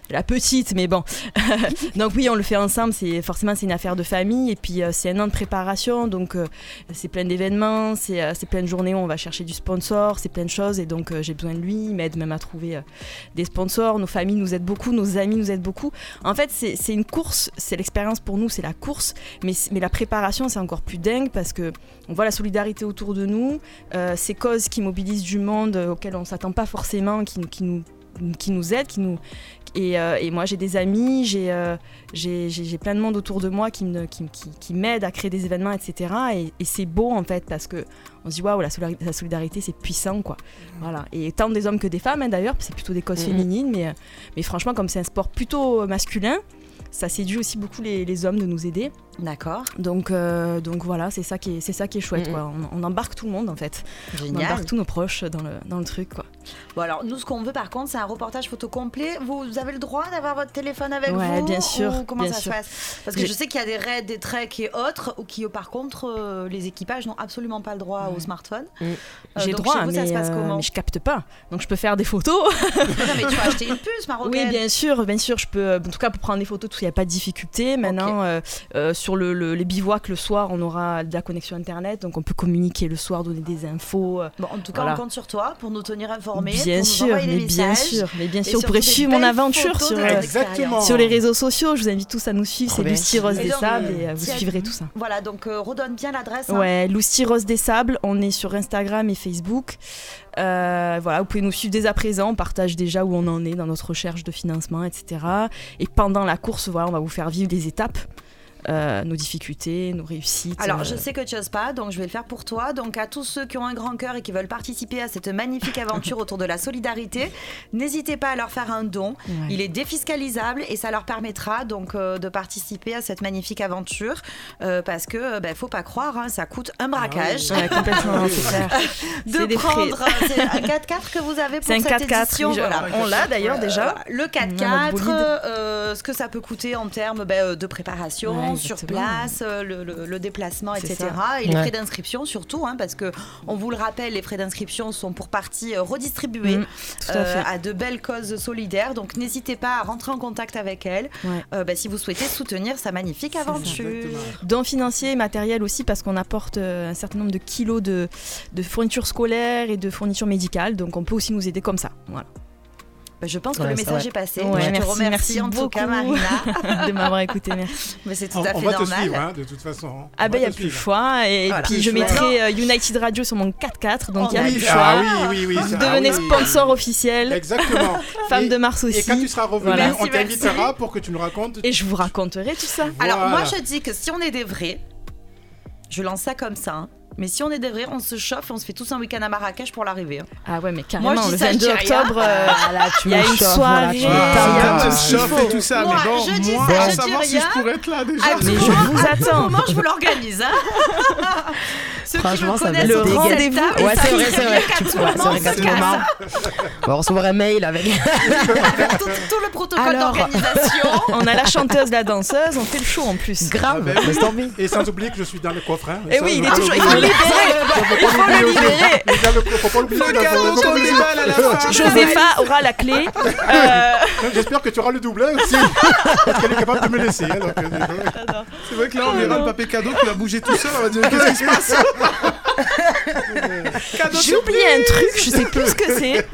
de la petite, mais bon. [laughs] donc oui, on le fait ensemble, c'est forcément c'est une affaire de famille et puis euh, c'est un an de préparation, donc euh, c'est plein d'événements, c'est euh, c'est plein de journées où on va chercher du sponsor, c'est plein de choses et donc euh, j'ai besoin de lui, il m'aide même à trouver euh, des sponsors, nos familles nous aident beaucoup, nos amis nous aident beaucoup. En fait, c'est c'est une course, c'est l'expérience pour nous, c'est la course, mais, la préparation, c'est encore plus dingue parce que on voit la solidarité autour de nous, ces causes qui mobilisent du monde auxquelles on ne s'attend pas forcément, qui nous qui nous aident, qui nous et, euh, et moi j'ai des amis, j'ai euh, j'ai plein de monde autour de moi qui me qui, qui, qui m'aident à créer des événements, etc. Et, et c'est beau en fait parce que on se dit waouh la solidarité, c'est puissant quoi. Voilà. Et tant des hommes que des femmes hein, d'ailleurs, c'est plutôt des causes Mhm. féminines, mais euh, mais franchement comme c'est un sport plutôt masculin, ça séduit aussi beaucoup les, les hommes de nous aider. D'accord. Donc, euh, donc voilà, c'est ça qui est, c'est ça qui est chouette. Mhm. quoi. On, on embarque tout le monde en fait. On Génial. embarque tous nos proches dans le, dans le truc. Quoi. Bon alors nous ce qu'on veut par contre c'est un reportage photo complet. Vous avez le droit d'avoir votre téléphone avec Ouais, vous bien sûr, ou comment bien ça sûr. se passe? Parce que je sais qu'il y a des raids, des treks et autres ou qui par contre euh, les équipages n'ont absolument pas le droit au smartphone. Mm. Euh, J'ai droit, vous, mais, ça se passe euh, comment? mais je capte pas. Donc je peux faire des photos. Non mais tu vas acheter une puce [laughs] marocaine. oui, bien sûr, bien sûr. Je peux, euh, en tout cas, pour prendre des photos, il n'y a pas de difficulté. Maintenant, sur le, le- les bivouacs le soir, on aura de la connexion internet, donc on peut communiquer le soir, donner des infos. Bon, en tout cas Voilà. on compte sur toi pour nous tenir informés. Bien sûr, mais bien messages. sûr, mais bien Et sûr. Vous pourrez suivre mon aventure sur, euh, sur les réseaux sociaux. Je vous invite tous à nous suivre. C'est. Lucie Rose des Sables euh, et euh, vous tiens, suivrez tout ça. Voilà donc euh, redonne bien l'adresse. hein. Ouais, Lucie Rose des Sables, on est sur Instagram et Facebook. Euh, voilà, vous pouvez nous suivre dès à présent, on partage déjà où on en est dans notre recherche de financement, etc. Et pendant la course, voilà, on va vous faire vivre des étapes, euh, nos difficultés, nos réussites. Alors, euh, je sais que tu oses pas, donc je vais le faire pour toi. Donc, à tous ceux qui ont un grand cœur et qui veulent participer à cette magnifique aventure [laughs] autour de la solidarité, n'hésitez pas à leur faire un don. ouais. Il est défiscalisable et ça leur permettra donc euh, de participer à cette magnifique aventure parce que ben, faut pas croire, hein, ça coûte un braquage. Ouais, complètement, c'est clair. [laughs] De prendre, un 4x4 que vous avez pour C'est un cette 4x4, édition. oui, je- voilà. on l'a d'ailleurs déjà. Le On a 4x4, notre bolide. euh, ce que ça peut coûter en termes ben, de préparation, Ouais, sur place, euh, le, le- le déplacement, etc. ça. Et les Ouais. frais d'inscription surtout, hein, parce que on vous le rappelle, les frais d'inscription sont pour partie euh, redistribués Mm, à euh, à de belles causes solidaires. Donc n'hésitez pas à rentrer en contact avec elle Ouais. euh, ben, si vous souhaitez soutenir sa magnifique aventure. Exactement. Dons financiers et matériels aussi parce qu'on apporte un certain nombre de kilos de, de fournitures scolaires et de fournitures médicales. Donc on peut aussi nous aider comme ça. Voilà. Ben, je pense que Ouais, le message est passé. Ouais, je te merci, remercie merci en tout cas. Marina. [laughs] de m'avoir écouté, merci. Mais c'est tout On, à on fait va te normal. suivre, hein, de toute façon. hein. Ah ben il n'y a te plus le choix. Et Voilà. puis je choix. mettrai euh, United Radio sur mon 4x4. Donc il y a Oh, plus le ah choix. oui, oui, oui. Vous ça- devenez ah oui. sponsor officiel. Exactement. [laughs] Femme Et- de Mars Et quand tu aussi. seras revenu, Voilà. on t'invitera pour que tu nous racontes. Et je vous raconterai tout ça. Alors moi je dis que si on est des vrais, je lance ça comme ça. hein, Mais si on est des vrais, on se chauffe et on se fait tous un week-end à Marrakech pour l'arrivée. hein. Ah ouais, mais carrément, Moi, je dis le je 22 dis rien. octobre, euh, [laughs] Ah, tu il y a me une chauffes, soirée. tu me Ah, Ah, tout te ce qu'il chauffe faut. et tout ça, Moi, mais bon, je dis moi, ça, je dis savoir si rien. je pourrais être là déjà. À tout mais je moment- vous à tout attends. moment, je vous l'organise. Hein [laughs] Ceux qui Franchement, me ça va connaissent être autour de cette rendez-vous. table, Ouais, c'est vrai, c'est vrai. Tu ouais, c'est vrai on qu'à se tout moment, on va recevoir un mail avec. Tout, tout le protocole Alors. d'organisation. On a la chanteuse, la danseuse, on fait le show en plus. Grave, Ah, ben oui. laisse tomber. Et sans oublier que je suis dans le coffre. Hein. Et Ça, oui, il est toujours. Il faut le. Il faut le libérer. Faut pas. Josepha aura la clé. [laughs] Euh, J'espère que tu auras le doublet aussi. [laughs] Parce qu'elle est capable de me laisser. hein, euh, C'est vrai que là, on verra le papier cadeau qui va bouger tout seul. On va dire qu'est-ce qui se passe? [laughs] J'ai oublié un truc, je sais plus ce que c'est.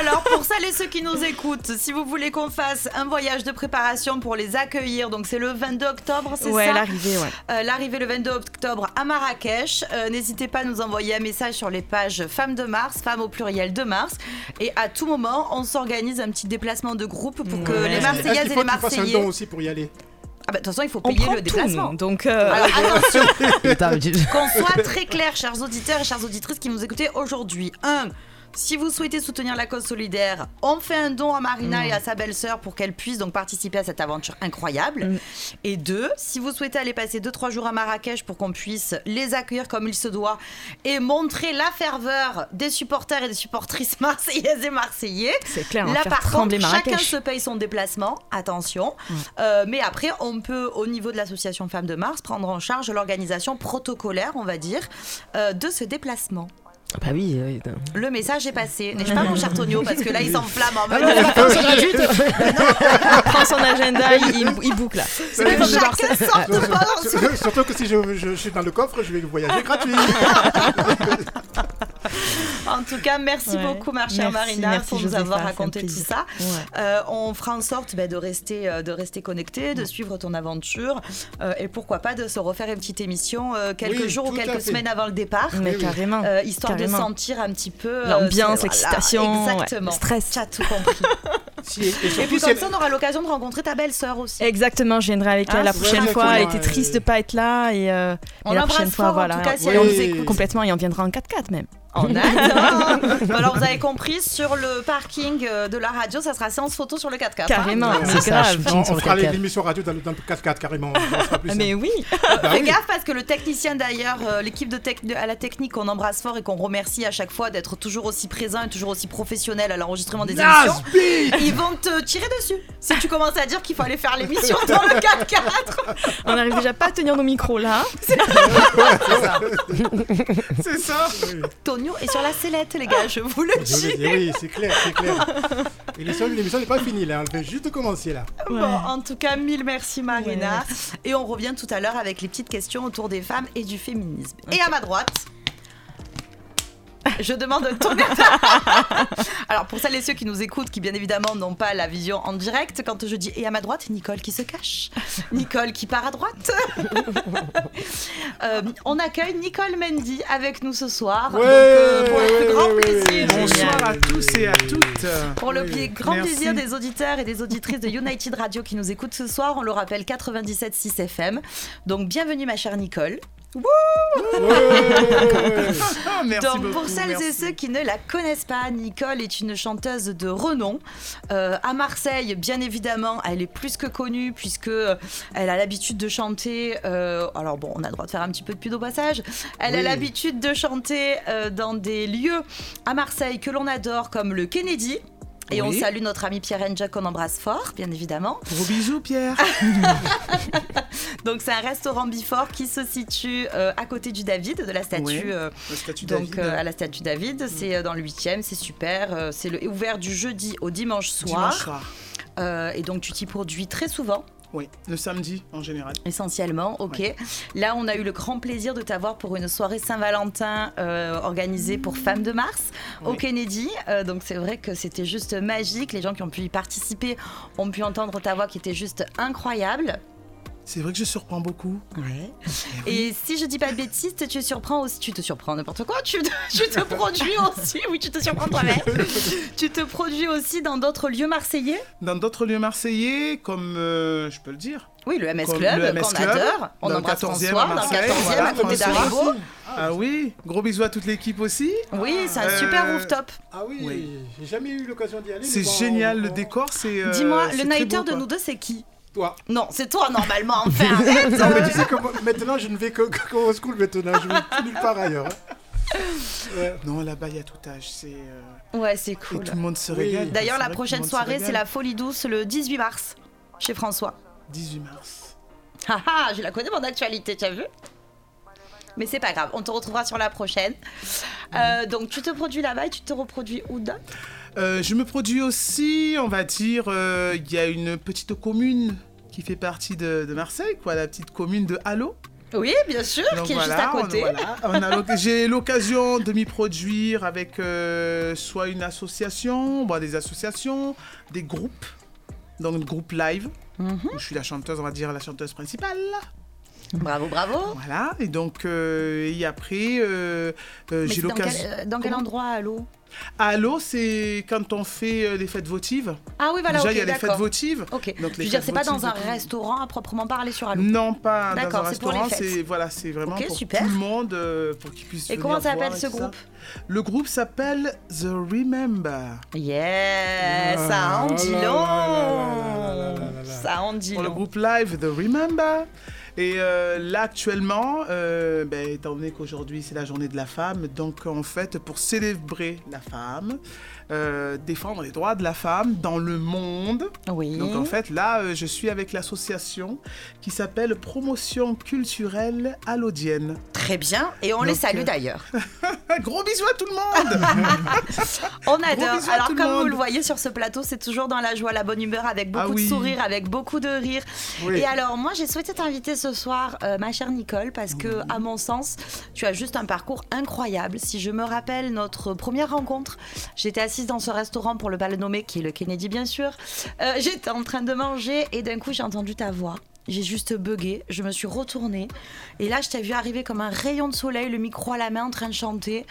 Alors, pour celles et ceux qui nous écoutent, si vous voulez qu'on fasse un voyage de préparation pour les accueillir, donc c'est le 22 octobre, c'est Ouais, ça? l'arrivée, ouais. Euh, L'arrivée le 22 octobre à Marrakech. Euh, N'hésitez pas à nous envoyer un message sur les pages Femmes de Mars, Femmes au pluriel de Mars. Et à tout moment, on s'organise un petit déplacement de groupe pour que Ouais. les Marseillaises et les fasses un don Marseillais. aussi pour y aller? Ah bah, de toute façon, il faut On payer le déplacement. nous. Donc, euh, Alors attention, [laughs] qu'on soit très clair, chers auditeurs et chères auditrices qui nous écoutez aujourd'hui. Un, Si vous souhaitez soutenir la cause solidaire, on fait un don à Marina et à sa belle-sœur pour qu'elle puisse donc participer à cette aventure incroyable. Mm. Et deux, si vous souhaitez aller passer 2-3 jours à Marrakech pour qu'on puisse les accueillir comme il se doit et montrer la ferveur des supporters et des supportrices [laughs] marseillaises et marseillais. C'est clair, on va Là, faire par contre, chacun se paye son déplacement, attention. Euh, mais après, on peut, au niveau de l'association Femmes de Mars, prendre en charge l'organisation protocolaire, on va dire, euh, de ce déplacement. Bah oui. euh, Le message est passé, n'est-ce pas, mon cher Tonio [laughs] Parce que là, il s'enflamme en mode. [laughs] [laughs] prend son agenda, il, il, il boucle là. C'est chacun de Surtout- que si je, je- je suis dans le coffre, je vais voyager gratuit. En tout cas, merci Ouais. beaucoup, ma chère Merci, Marina, merci, pour nous avoir raconté tout ça. Ouais. Euh, on fera en sorte bah, de rester, euh, de rester connecté, de suivre ton aventure euh, et pourquoi pas de se refaire une petite émission euh, quelques Oui, jours ou quelques semaines avant le départ. Mais carrément. euh, histoire Carrément. de sentir un petit peu euh, L'ambiance, l'excitation, ouais, le stress. Tu as tout compris. [laughs] Si- et puis comme ça, on aura l'occasion de rencontrer ta belle-sœur aussi. Exactement, je viendrai avec Ah, elle la c'est prochaine fois. Elle était triste de pas être là et, euh, On et la prochaine fois, fort, en voilà. tout cas, si Ouais, elle on nous écoute complètement et on viendra en 4x4 même. [laughs] En attendant. Alors vous avez compris, sur le parking euh, de la radio, ça sera séance photo sur le 4x4. hein. Carrément, Ouais, c'est ça, grave. on, on fera 4x4. l'émission radio dans le, dans le 4x4 carrément. Ça sera plus Mais simple. oui, Bah [laughs] Fais oui. gaffe parce que le technicien d'ailleurs, euh, l'équipe de de- à la technique qu'on embrasse fort et qu'on remercie à chaque fois d'être toujours aussi présent et toujours aussi professionnel à l'enregistrement des émissions, ils vont te tirer dessus. Si tu commences à dire qu'il faut aller faire l'émission [laughs] dans le 4x4. on n'arrive déjà pas à tenir nos micros là. C'est ça Est sur la sellette les gars, je vous le Je vous le dis. oui, c'est clair, c'est clair. Et l'émission l'émission n'est pas finie là, elle vient juste de commencer là. Bon, en tout cas, mille merci Marina. Et on revient tout à l'heure avec les petites questions autour des femmes et du féminisme. Et à ma droite, [laughs] je demande de tourner. [laughs] Alors pour celles et ceux qui nous écoutent, qui bien évidemment n'ont pas la vision en direct, quand je dis et à ma droite, Nicole qui se cache, Nicole qui part à droite. [laughs] Euh, on accueille Nicole Mendy avec nous ce soir. Ouais, Donc, euh, pour le plus ouais, grand ouais, plaisir. ouais. Bonsoir à tous et à toutes. Pour le plus grand Merci. plaisir des auditeurs et des auditrices de United Radio qui nous écoutent ce soir, on le rappelle 97.6 FM. Donc bienvenue ma chère Nicole. Ouais, [laughs] merci Donc beaucoup. pour celles et ceux qui ne la connaissent pas, Nicole est une chanteuse de renom. Euh, à Marseille, bien évidemment, elle est plus que connue puisque euh, elle a l'habitude de chanter. euh, alors bon, on a le droit de faire un petit peu de pub au passage. Elle a l'habitude de chanter euh, dans des lieux à Marseille que l'on adore comme le Kennedy. Et on salue notre ami Pierre Enja qu'on embrasse fort, bien évidemment. Gros bisous, Pierre. [laughs] Donc c'est un restaurant Bifort qui se situe euh, à côté du David, de la statue. Oui. euh, donc David. euh, à la statue David, c'est euh, dans le 8e, c'est super. c'est le- ouvert du jeudi au dimanche soir. Dimanche soir. Et donc tu t'y produis très souvent, Oui, le samedi en général. essentiellement. Ok. Ouais. Là, on a eu le grand plaisir de t'avoir pour une soirée Saint-Valentin euh, organisée pour Femmes de Mars au. Kennedy. Euh, donc c'est vrai que c'était juste magique. Les gens qui ont pu y participer ont pu entendre ta voix qui était juste incroyable. C'est vrai que je surprends beaucoup. Et si je dis pas de bêtises, tu te surprends aussi. Tu te surprends n'importe quoi. Tu te, tu te produis aussi. Oui, tu te surprends toi-même. [laughs] tu te produis aussi dans d'autres lieux marseillais. Dans d'autres lieux marseillais, comme euh, je peux le dire. Oui, le MS Comme Club, le MS qu'on Club, adore. On embrasse 14e François à dans le Marseille, 14e voilà, à côté d'Aribo. Ah, oui, gros bisous à toute l'équipe aussi. Oui, c'est un super Euh, rooftop. Ah oui, Oui. j'ai jamais eu l'occasion d'y aller. C'est génial, le décor, c'est. euh, Dis-moi, le nighter beau, de nous deux, c'est qui? Toi. Non, c'est toi normalement. Enfin, [laughs] arrête. Non, mais tu sais que moi, maintenant, je ne vais que, qu'au school maintenant. Je vais plus nulle part ailleurs. hein. Ouais. Non, là-bas, il y a tout âge. C'est. euh, Ouais, c'est Et cool. tout le monde se Oui. régale. D'ailleurs, C'est la vrai que tout le prochaine monde se soirée, c'est régale. la Folie Douce le 18 mars chez François. 18 mars. Haha, Ah, je la connais mon actualité, tu as vu? Mais c'est pas grave, on te retrouvera sur la prochaine. Euh, donc tu te produis là-bas et tu te reproduis où d'autre Euh, je me produis aussi, on va dire, euh, il y a une petite commune qui fait partie de, de Marseille, quoi, la petite commune de Halo. Oui, bien sûr, Donc qui est voilà, juste à côté. voilà, J'ai l'occasion de m'y produire avec euh, soit une association, bon, des associations, des groupes, donc un groupe live, Mhm. où je suis la chanteuse, on va dire la chanteuse principale. Bravo, bravo. Voilà, et donc, et après, j'ai c'est dans l'occasion. quel, dans quel endroit, allô Allô, c'est quand on fait euh, les fêtes votives. Ah oui, voilà, Déjà, il y a les fêtes votives. Ok. Donc, Je veux dire, c'est pas dans un restaurant à proprement parler sur Halo. Non, pas dans D'accord, un c'est pour les restaurant. fêtes. C'est voilà, c'est vraiment Ok, pour super. tout le monde, euh, pour qu'ils puissent. Et comment s'appelle ce groupe? Le groupe s'appelle The Remember. Yeah, ça en dit Ah là là long. Ça en dit pour le long. groupe live The Remember. Et euh, là, actuellement, euh, ben, étant donné qu'aujourd'hui c'est la journée de la femme, donc en fait, pour célébrer la femme, euh, défendre les droits de la femme dans le monde, Oui. donc en fait, là, euh, je suis avec l'association qui s'appelle Promotion culturelle allodienne. Très bien. Et on les salue euh, d'ailleurs. [laughs] Gros bisous à tout le monde [laughs] On adore. Alors, le comme vous le voyez sur ce plateau, c'est toujours dans la joie, la bonne humeur, avec beaucoup Ah oui. de sourires, avec beaucoup de rire. Oui. Et alors, moi, j'ai souhaité t'inviter ce soir, euh, ma chère Nicole, parce que, à mon sens, tu as juste un parcours incroyable. Si je me rappelle notre première rencontre, j'étais assise dans ce restaurant pour le bal nommé, qui est le Kennedy, bien sûr. Euh, j'étais en train de manger et d'un coup, j'ai entendu ta voix. J'ai juste bugué, je me suis retournée et là je t'ai vu arriver comme un rayon de soleil, le micro à la main en train de chanter.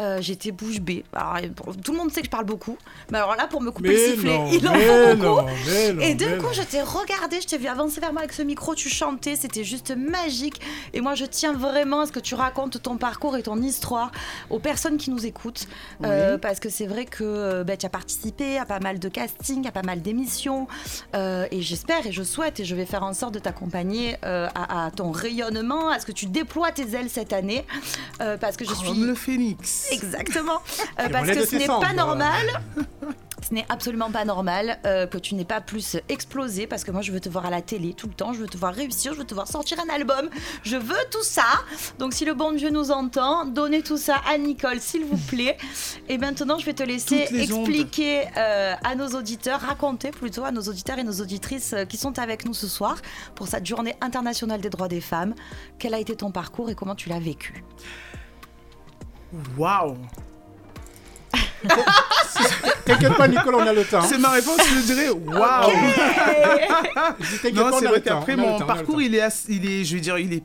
Euh, J'étais bouche bée. Alors, tout le monde sait que je parle beaucoup, mais alors là pour me couper le Mais sifflet, non, il en faut beaucoup. non, Et d'un coup, non. je t'ai regardé, je t'ai vu avancer vers moi avec ce micro, tu chantais, c'était juste magique. Et moi, je tiens vraiment à ce que tu racontes ton parcours et ton histoire aux personnes qui nous écoutent. Euh, parce que c'est vrai que euh, bah, tu as participé à pas mal de castings, à pas mal d'émissions. Euh, et j'espère et je souhaite et je vais faire en sorte de t'accompagner à, à ton rayonnement, à ce que tu déploies tes ailes cette année. Parce que je suis. Comme le phénix. [laughs] Exactement. Euh, parce que ce n'est pas normal. [laughs] Ce n'est absolument pas normal euh, que tu n'aies pas plus explosé parce que moi je veux te voir à la télé tout le temps, je veux te voir réussir, je veux te voir sortir un album, je veux tout ça. Donc si le bon Dieu nous entend, donnez tout ça à Nicole s'il vous plaît. [laughs] Et maintenant je vais te laisser expliquer euh, à nos auditeurs, raconter plutôt à nos auditeurs et nos auditrices qui sont avec nous ce soir pour cette journée internationale des droits des femmes. Quel a été ton parcours et comment tu l'as vécu? Waouh. [laughs] T'inquiète pas, Nicole, on a le temps. C'est ma réponse, je dirais waouh. T'inquiète Non, c'est vrai qu'après mon parcours, il est, assez- il est, je vais dire, il est,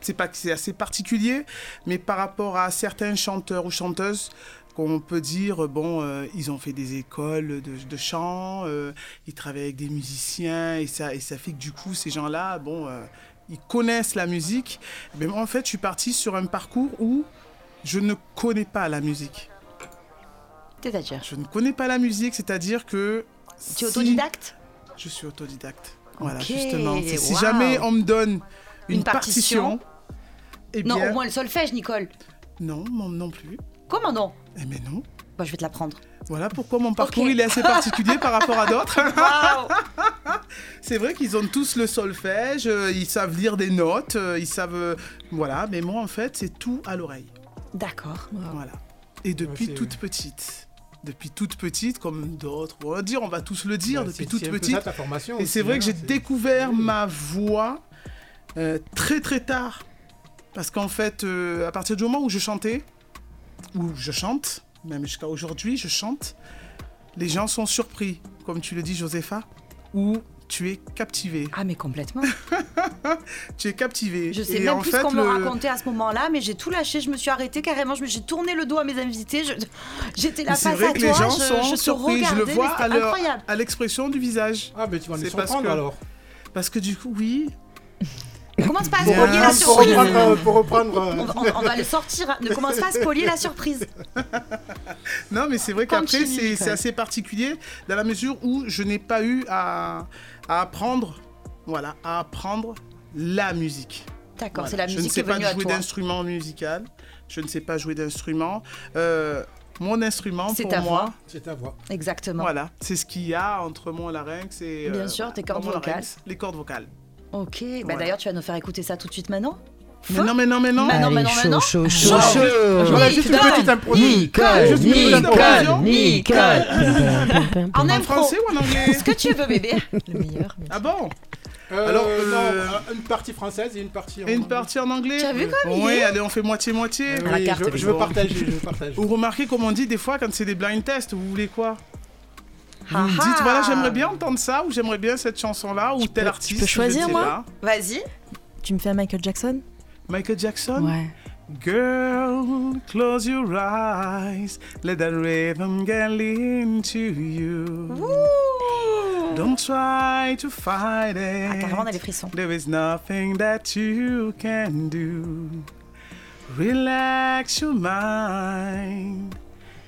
c'est pas que c'est assez particulier, mais par rapport à certains chanteurs ou chanteuses qu'on peut dire, bon, euh, ils ont fait des écoles de, de chant, euh, ils travaillent avec des musiciens et ça, et ça fait que du coup, ces gens-là, bon, euh, ils connaissent la musique. Mais moi, en fait, je suis partie sur un parcours où je ne connais pas la musique. C'est-à-dire Je ne connais pas la musique, c'est-à-dire que Tu es si- autodidacte je suis autodidacte. Voilà, justement. Si jamais on me donne une, Une partition. partition, eh Non, au moins le solfège, Nicole. non, non, non plus. Comment non Eh mais non. Bah, je vais te l'apprendre. Voilà pourquoi mon parcours il est assez particulier par rapport à d'autres. [laughs] [laughs] C'est vrai qu'ils ont tous le solfège, euh, ils savent lire des notes, euh, ils savent, euh, voilà. Mais moi en fait c'est tout à l'oreille. D'accord. Voilà. Et depuis toute petite, depuis toute petite comme d'autres, on va dire, on va tous le dire, Bah, depuis toute petite. ça, ta formation Et c'est vrai hein, que j'ai c'est- découvert ma voix euh, très très tard. Parce qu'en fait, euh, à partir du moment où je chantais, où je chante, même jusqu'à aujourd'hui, je chante, les gens sont surpris, comme tu le dis, Josepha, ou tu es captivé. Ah, mais complètement. [laughs] Tu es captivé. Je sais Et même en plus fait, ce qu'on me le- racontait à ce moment-là, mais j'ai tout lâché. Je me suis arrêtée carrément. Je me suis tourné le dos à mes invités. je- J'étais là Mais c'est face vrai à que toi. les gens je, sont je te surpris, je regardais, le mais vois à leur- l'expression du visage. Ah, mais tu vas nous C'est parce surprendre que- alors. Parce que du coup, oui, commence pas à Bien. spolier la Pour surprise. reprendre, euh, pour reprendre, euh, On va, on- on va le sortir. Ne [laughs] commence pas à spolier la surprise. Non, mais c'est vrai qu'après, c'est assez particulier dans la mesure où je n'ai pas eu à, à apprendre, voilà, à apprendre la musique. D'accord, Voilà. c'est la je musique ne sais qui est venue pas à jouer toi. d'instrument musical. Je ne sais pas jouer d'instrument. Euh, mon instrument, C'est pour ta moi, voix. c'est ta voix. Exactement. voilà, c'est ce qu'il y a entre mon larynx et Bien sûr, tes cordes vocales. larynx, les cordes vocales. Ok. Bah, Voilà. D'ailleurs, tu vas nous faire écouter ça tout de suite maintenant. Mais non, mais non, mais non. Non, Allez, mais non, mais non. chaud, chaud, chaud. Voilà, juste une petite impro. Nicole, Juste une petite Nicole. Nicole. En En impro. français ou en anglais Ce que tu veux, bébé. Le meilleur. Ah bon Euh, Alors, non, euh, une partie française et une partie. en Et une anglais. partie en anglais Tu as vu comme Oui, allez, on fait moitié-moitié. Oui, carte, je, je veux partager, je veux partager. Vous remarquez comme on dit des fois quand c'est des blind tests, vous voulez quoi? Vous me Ah dites, ah. voilà, j'aimerais bien entendre ça, ou j'aimerais bien cette chanson-là, ou tel artiste. je peux choisir, moi. Vas-y. Tu me fais un Michael Jackson? Michael Jackson? Ouais. Girl, close your eyes. Let that rhythm get into you. Don't try to fight Ah, carrément, on a it. les frissons. There is nothing that you can do. Relax your mind.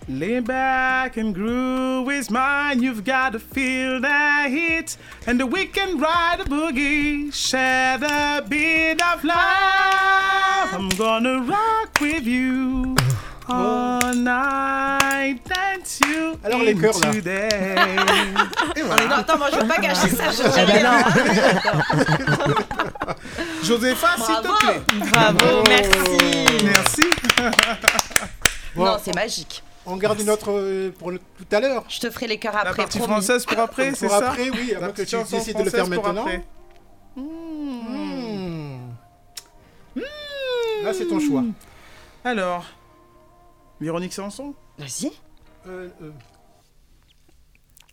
Lay back and groove is mine. You've got to feel the heat. And the weekend ride a boogie. Share the beat of love. I'm gonna rock with you. [sighs] All night, dance you Alors, les chœurs, là. into day. [laughs] Et Non, voilà. attends, moi je veux pas gâcher ça. je- ben non. [laughs] Josépha, s'il te Bravo. plaît. Bravo, merci. Merci. Non, c'est magique. On garde une autre euh, pour le- tout à l'heure. Je te ferai les cœurs La après. partie promis. française pour après, c'est Pour ça après, oui, La avant que tu décides de le faire pour maintenant. après. Hmm. Là, c'est ton choix. Alors, Véronique Sanson? Vas-y. Euh, euh,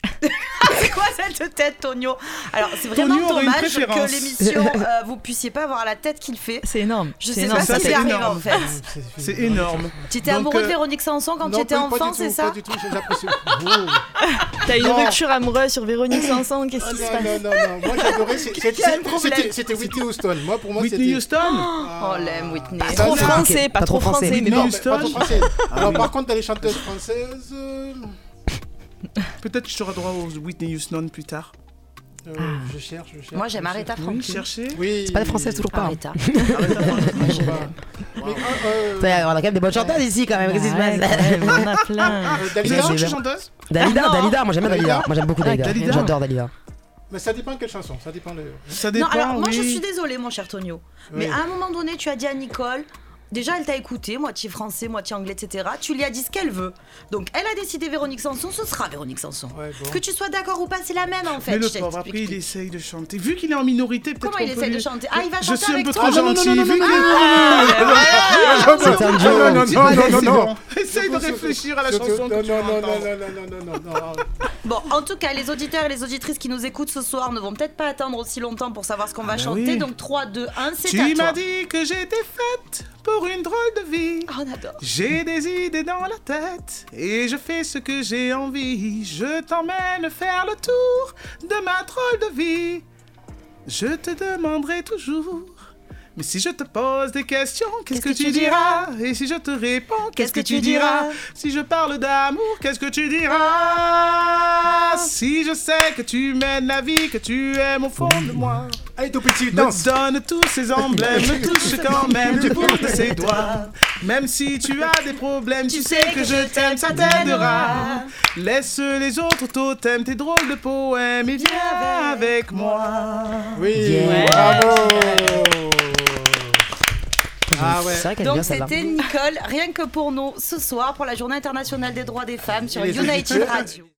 [laughs] [laughs] C'est quoi cette tête, Tonio? Alors, c'est vraiment Tonio aurait une dommage préférence. que l'émission, [laughs] euh, vous puissiez pas voir la tête qu'il fait. C'est énorme. Je c'est sais énorme, pas ça, si c'est énorme. en fait. [laughs] C'est énorme. Tu étais Donc, amoureux de euh, Véronique Sanson quand non, tu étais pas- pas enfant, du c'est tout, ça Pas du tout, j'apprécie. T'as une Non. rupture amoureuse sur Véronique [coughs] Sanson, qu'est-ce Ah, qui se non, passe non, non, non, moi j'adorais. c'est- problème c'était- C'était Whitney Houston. Moi, pour moi, Whitney c'était. Houston Ah. Oh, l'aime Whitney. Pas Trop non, français, pas trop français, mais Non, bon. mais pas trop français. Alors, par contre, t'as les chanteuses françaises. euh, Peut-être que je t'aurai droit au Whitney Houston plus tard. euh, je cherche, je cherche. Moi, j'aime Aretha. Franklin. Chercher. Oui. C'est pas des françaises toujours pas. hein. Aretha. [laughs] Mais, euh, euh, Ouais, On a quand même des bonnes chanteuses ici quand même. Qu'est-ce qui se passe quand même, on en a plein. [laughs] euh, Dalida je suis chanteuse Dalida, moi j'aime bien Dalida. Moi j'aime beaucoup Dalida. Dalida. J'adore Dalida. Mais ça dépend quelle chanson. Ça dépend de. Ça Non, dépend. alors moi je suis désolée, mon cher Tonio. Mais à un moment donné, tu as dit à Nicole. Déjà, elle t'a écouté, moitié français, moitié anglais, etc. Tu lui as dit ce qu'elle veut. Donc, elle a décidé Véronique Sanson, ce sera Véronique Sanson. Ouais, bon. Que tu sois d'accord ou pas, c'est la même en fait. Mais le je pauvre, après, il essaye de chanter. Vu qu'il est en minorité, peut-être Comment il essaye de lui- chanter Ah, il va Je chanter suis un peu toi trop Ah, non, non, gentil. non, non, Vu non, qu'il est- C'est un duo. Non, non, non, non, non, non, non. Essaye de réfléchir à la Surtout- chanson non, que tu non, vas non, non, entendre. non, non, non, non, non. Bon, en tout cas, les auditeurs et les auditrices qui nous écoutent ce soir ne vont peut-être pas attendre aussi longtemps pour savoir ce qu'on va bah chanter. oui. Donc, 3, 2, 1, c'est à Tu toi. m'as dit que j'étais faite pour une drôle de vie. Oh, on adore. J'ai des idées dans la tête et je fais ce que j'ai envie. Je t'emmène faire le tour de ma drôle de vie. Je te demanderai toujours. Mais si je te pose des questions, qu'est-ce que, tu diras Et si je te réponds, qu'est-ce que, tu diras Si je parle d'amour, qu'est-ce que tu diras Si je sais que tu mènes la vie, que tu aimes au fond de moi. Allez, tout petit, Me donne tous ces emblèmes, me [laughs] touche quand même du bout de ses doigts. Même si tu as des problèmes, tu sais que je t'aime, ça t'aidera. Laisse les autres totems, tes drôles de poèmes et viens avec moi. Oui, Yeah. bravo. Ah ouais. Qu'elle est Donc, c'était Nicole, rien que pour nous, ce soir, pour la Journée internationale des droits des femmes sur United. Radio.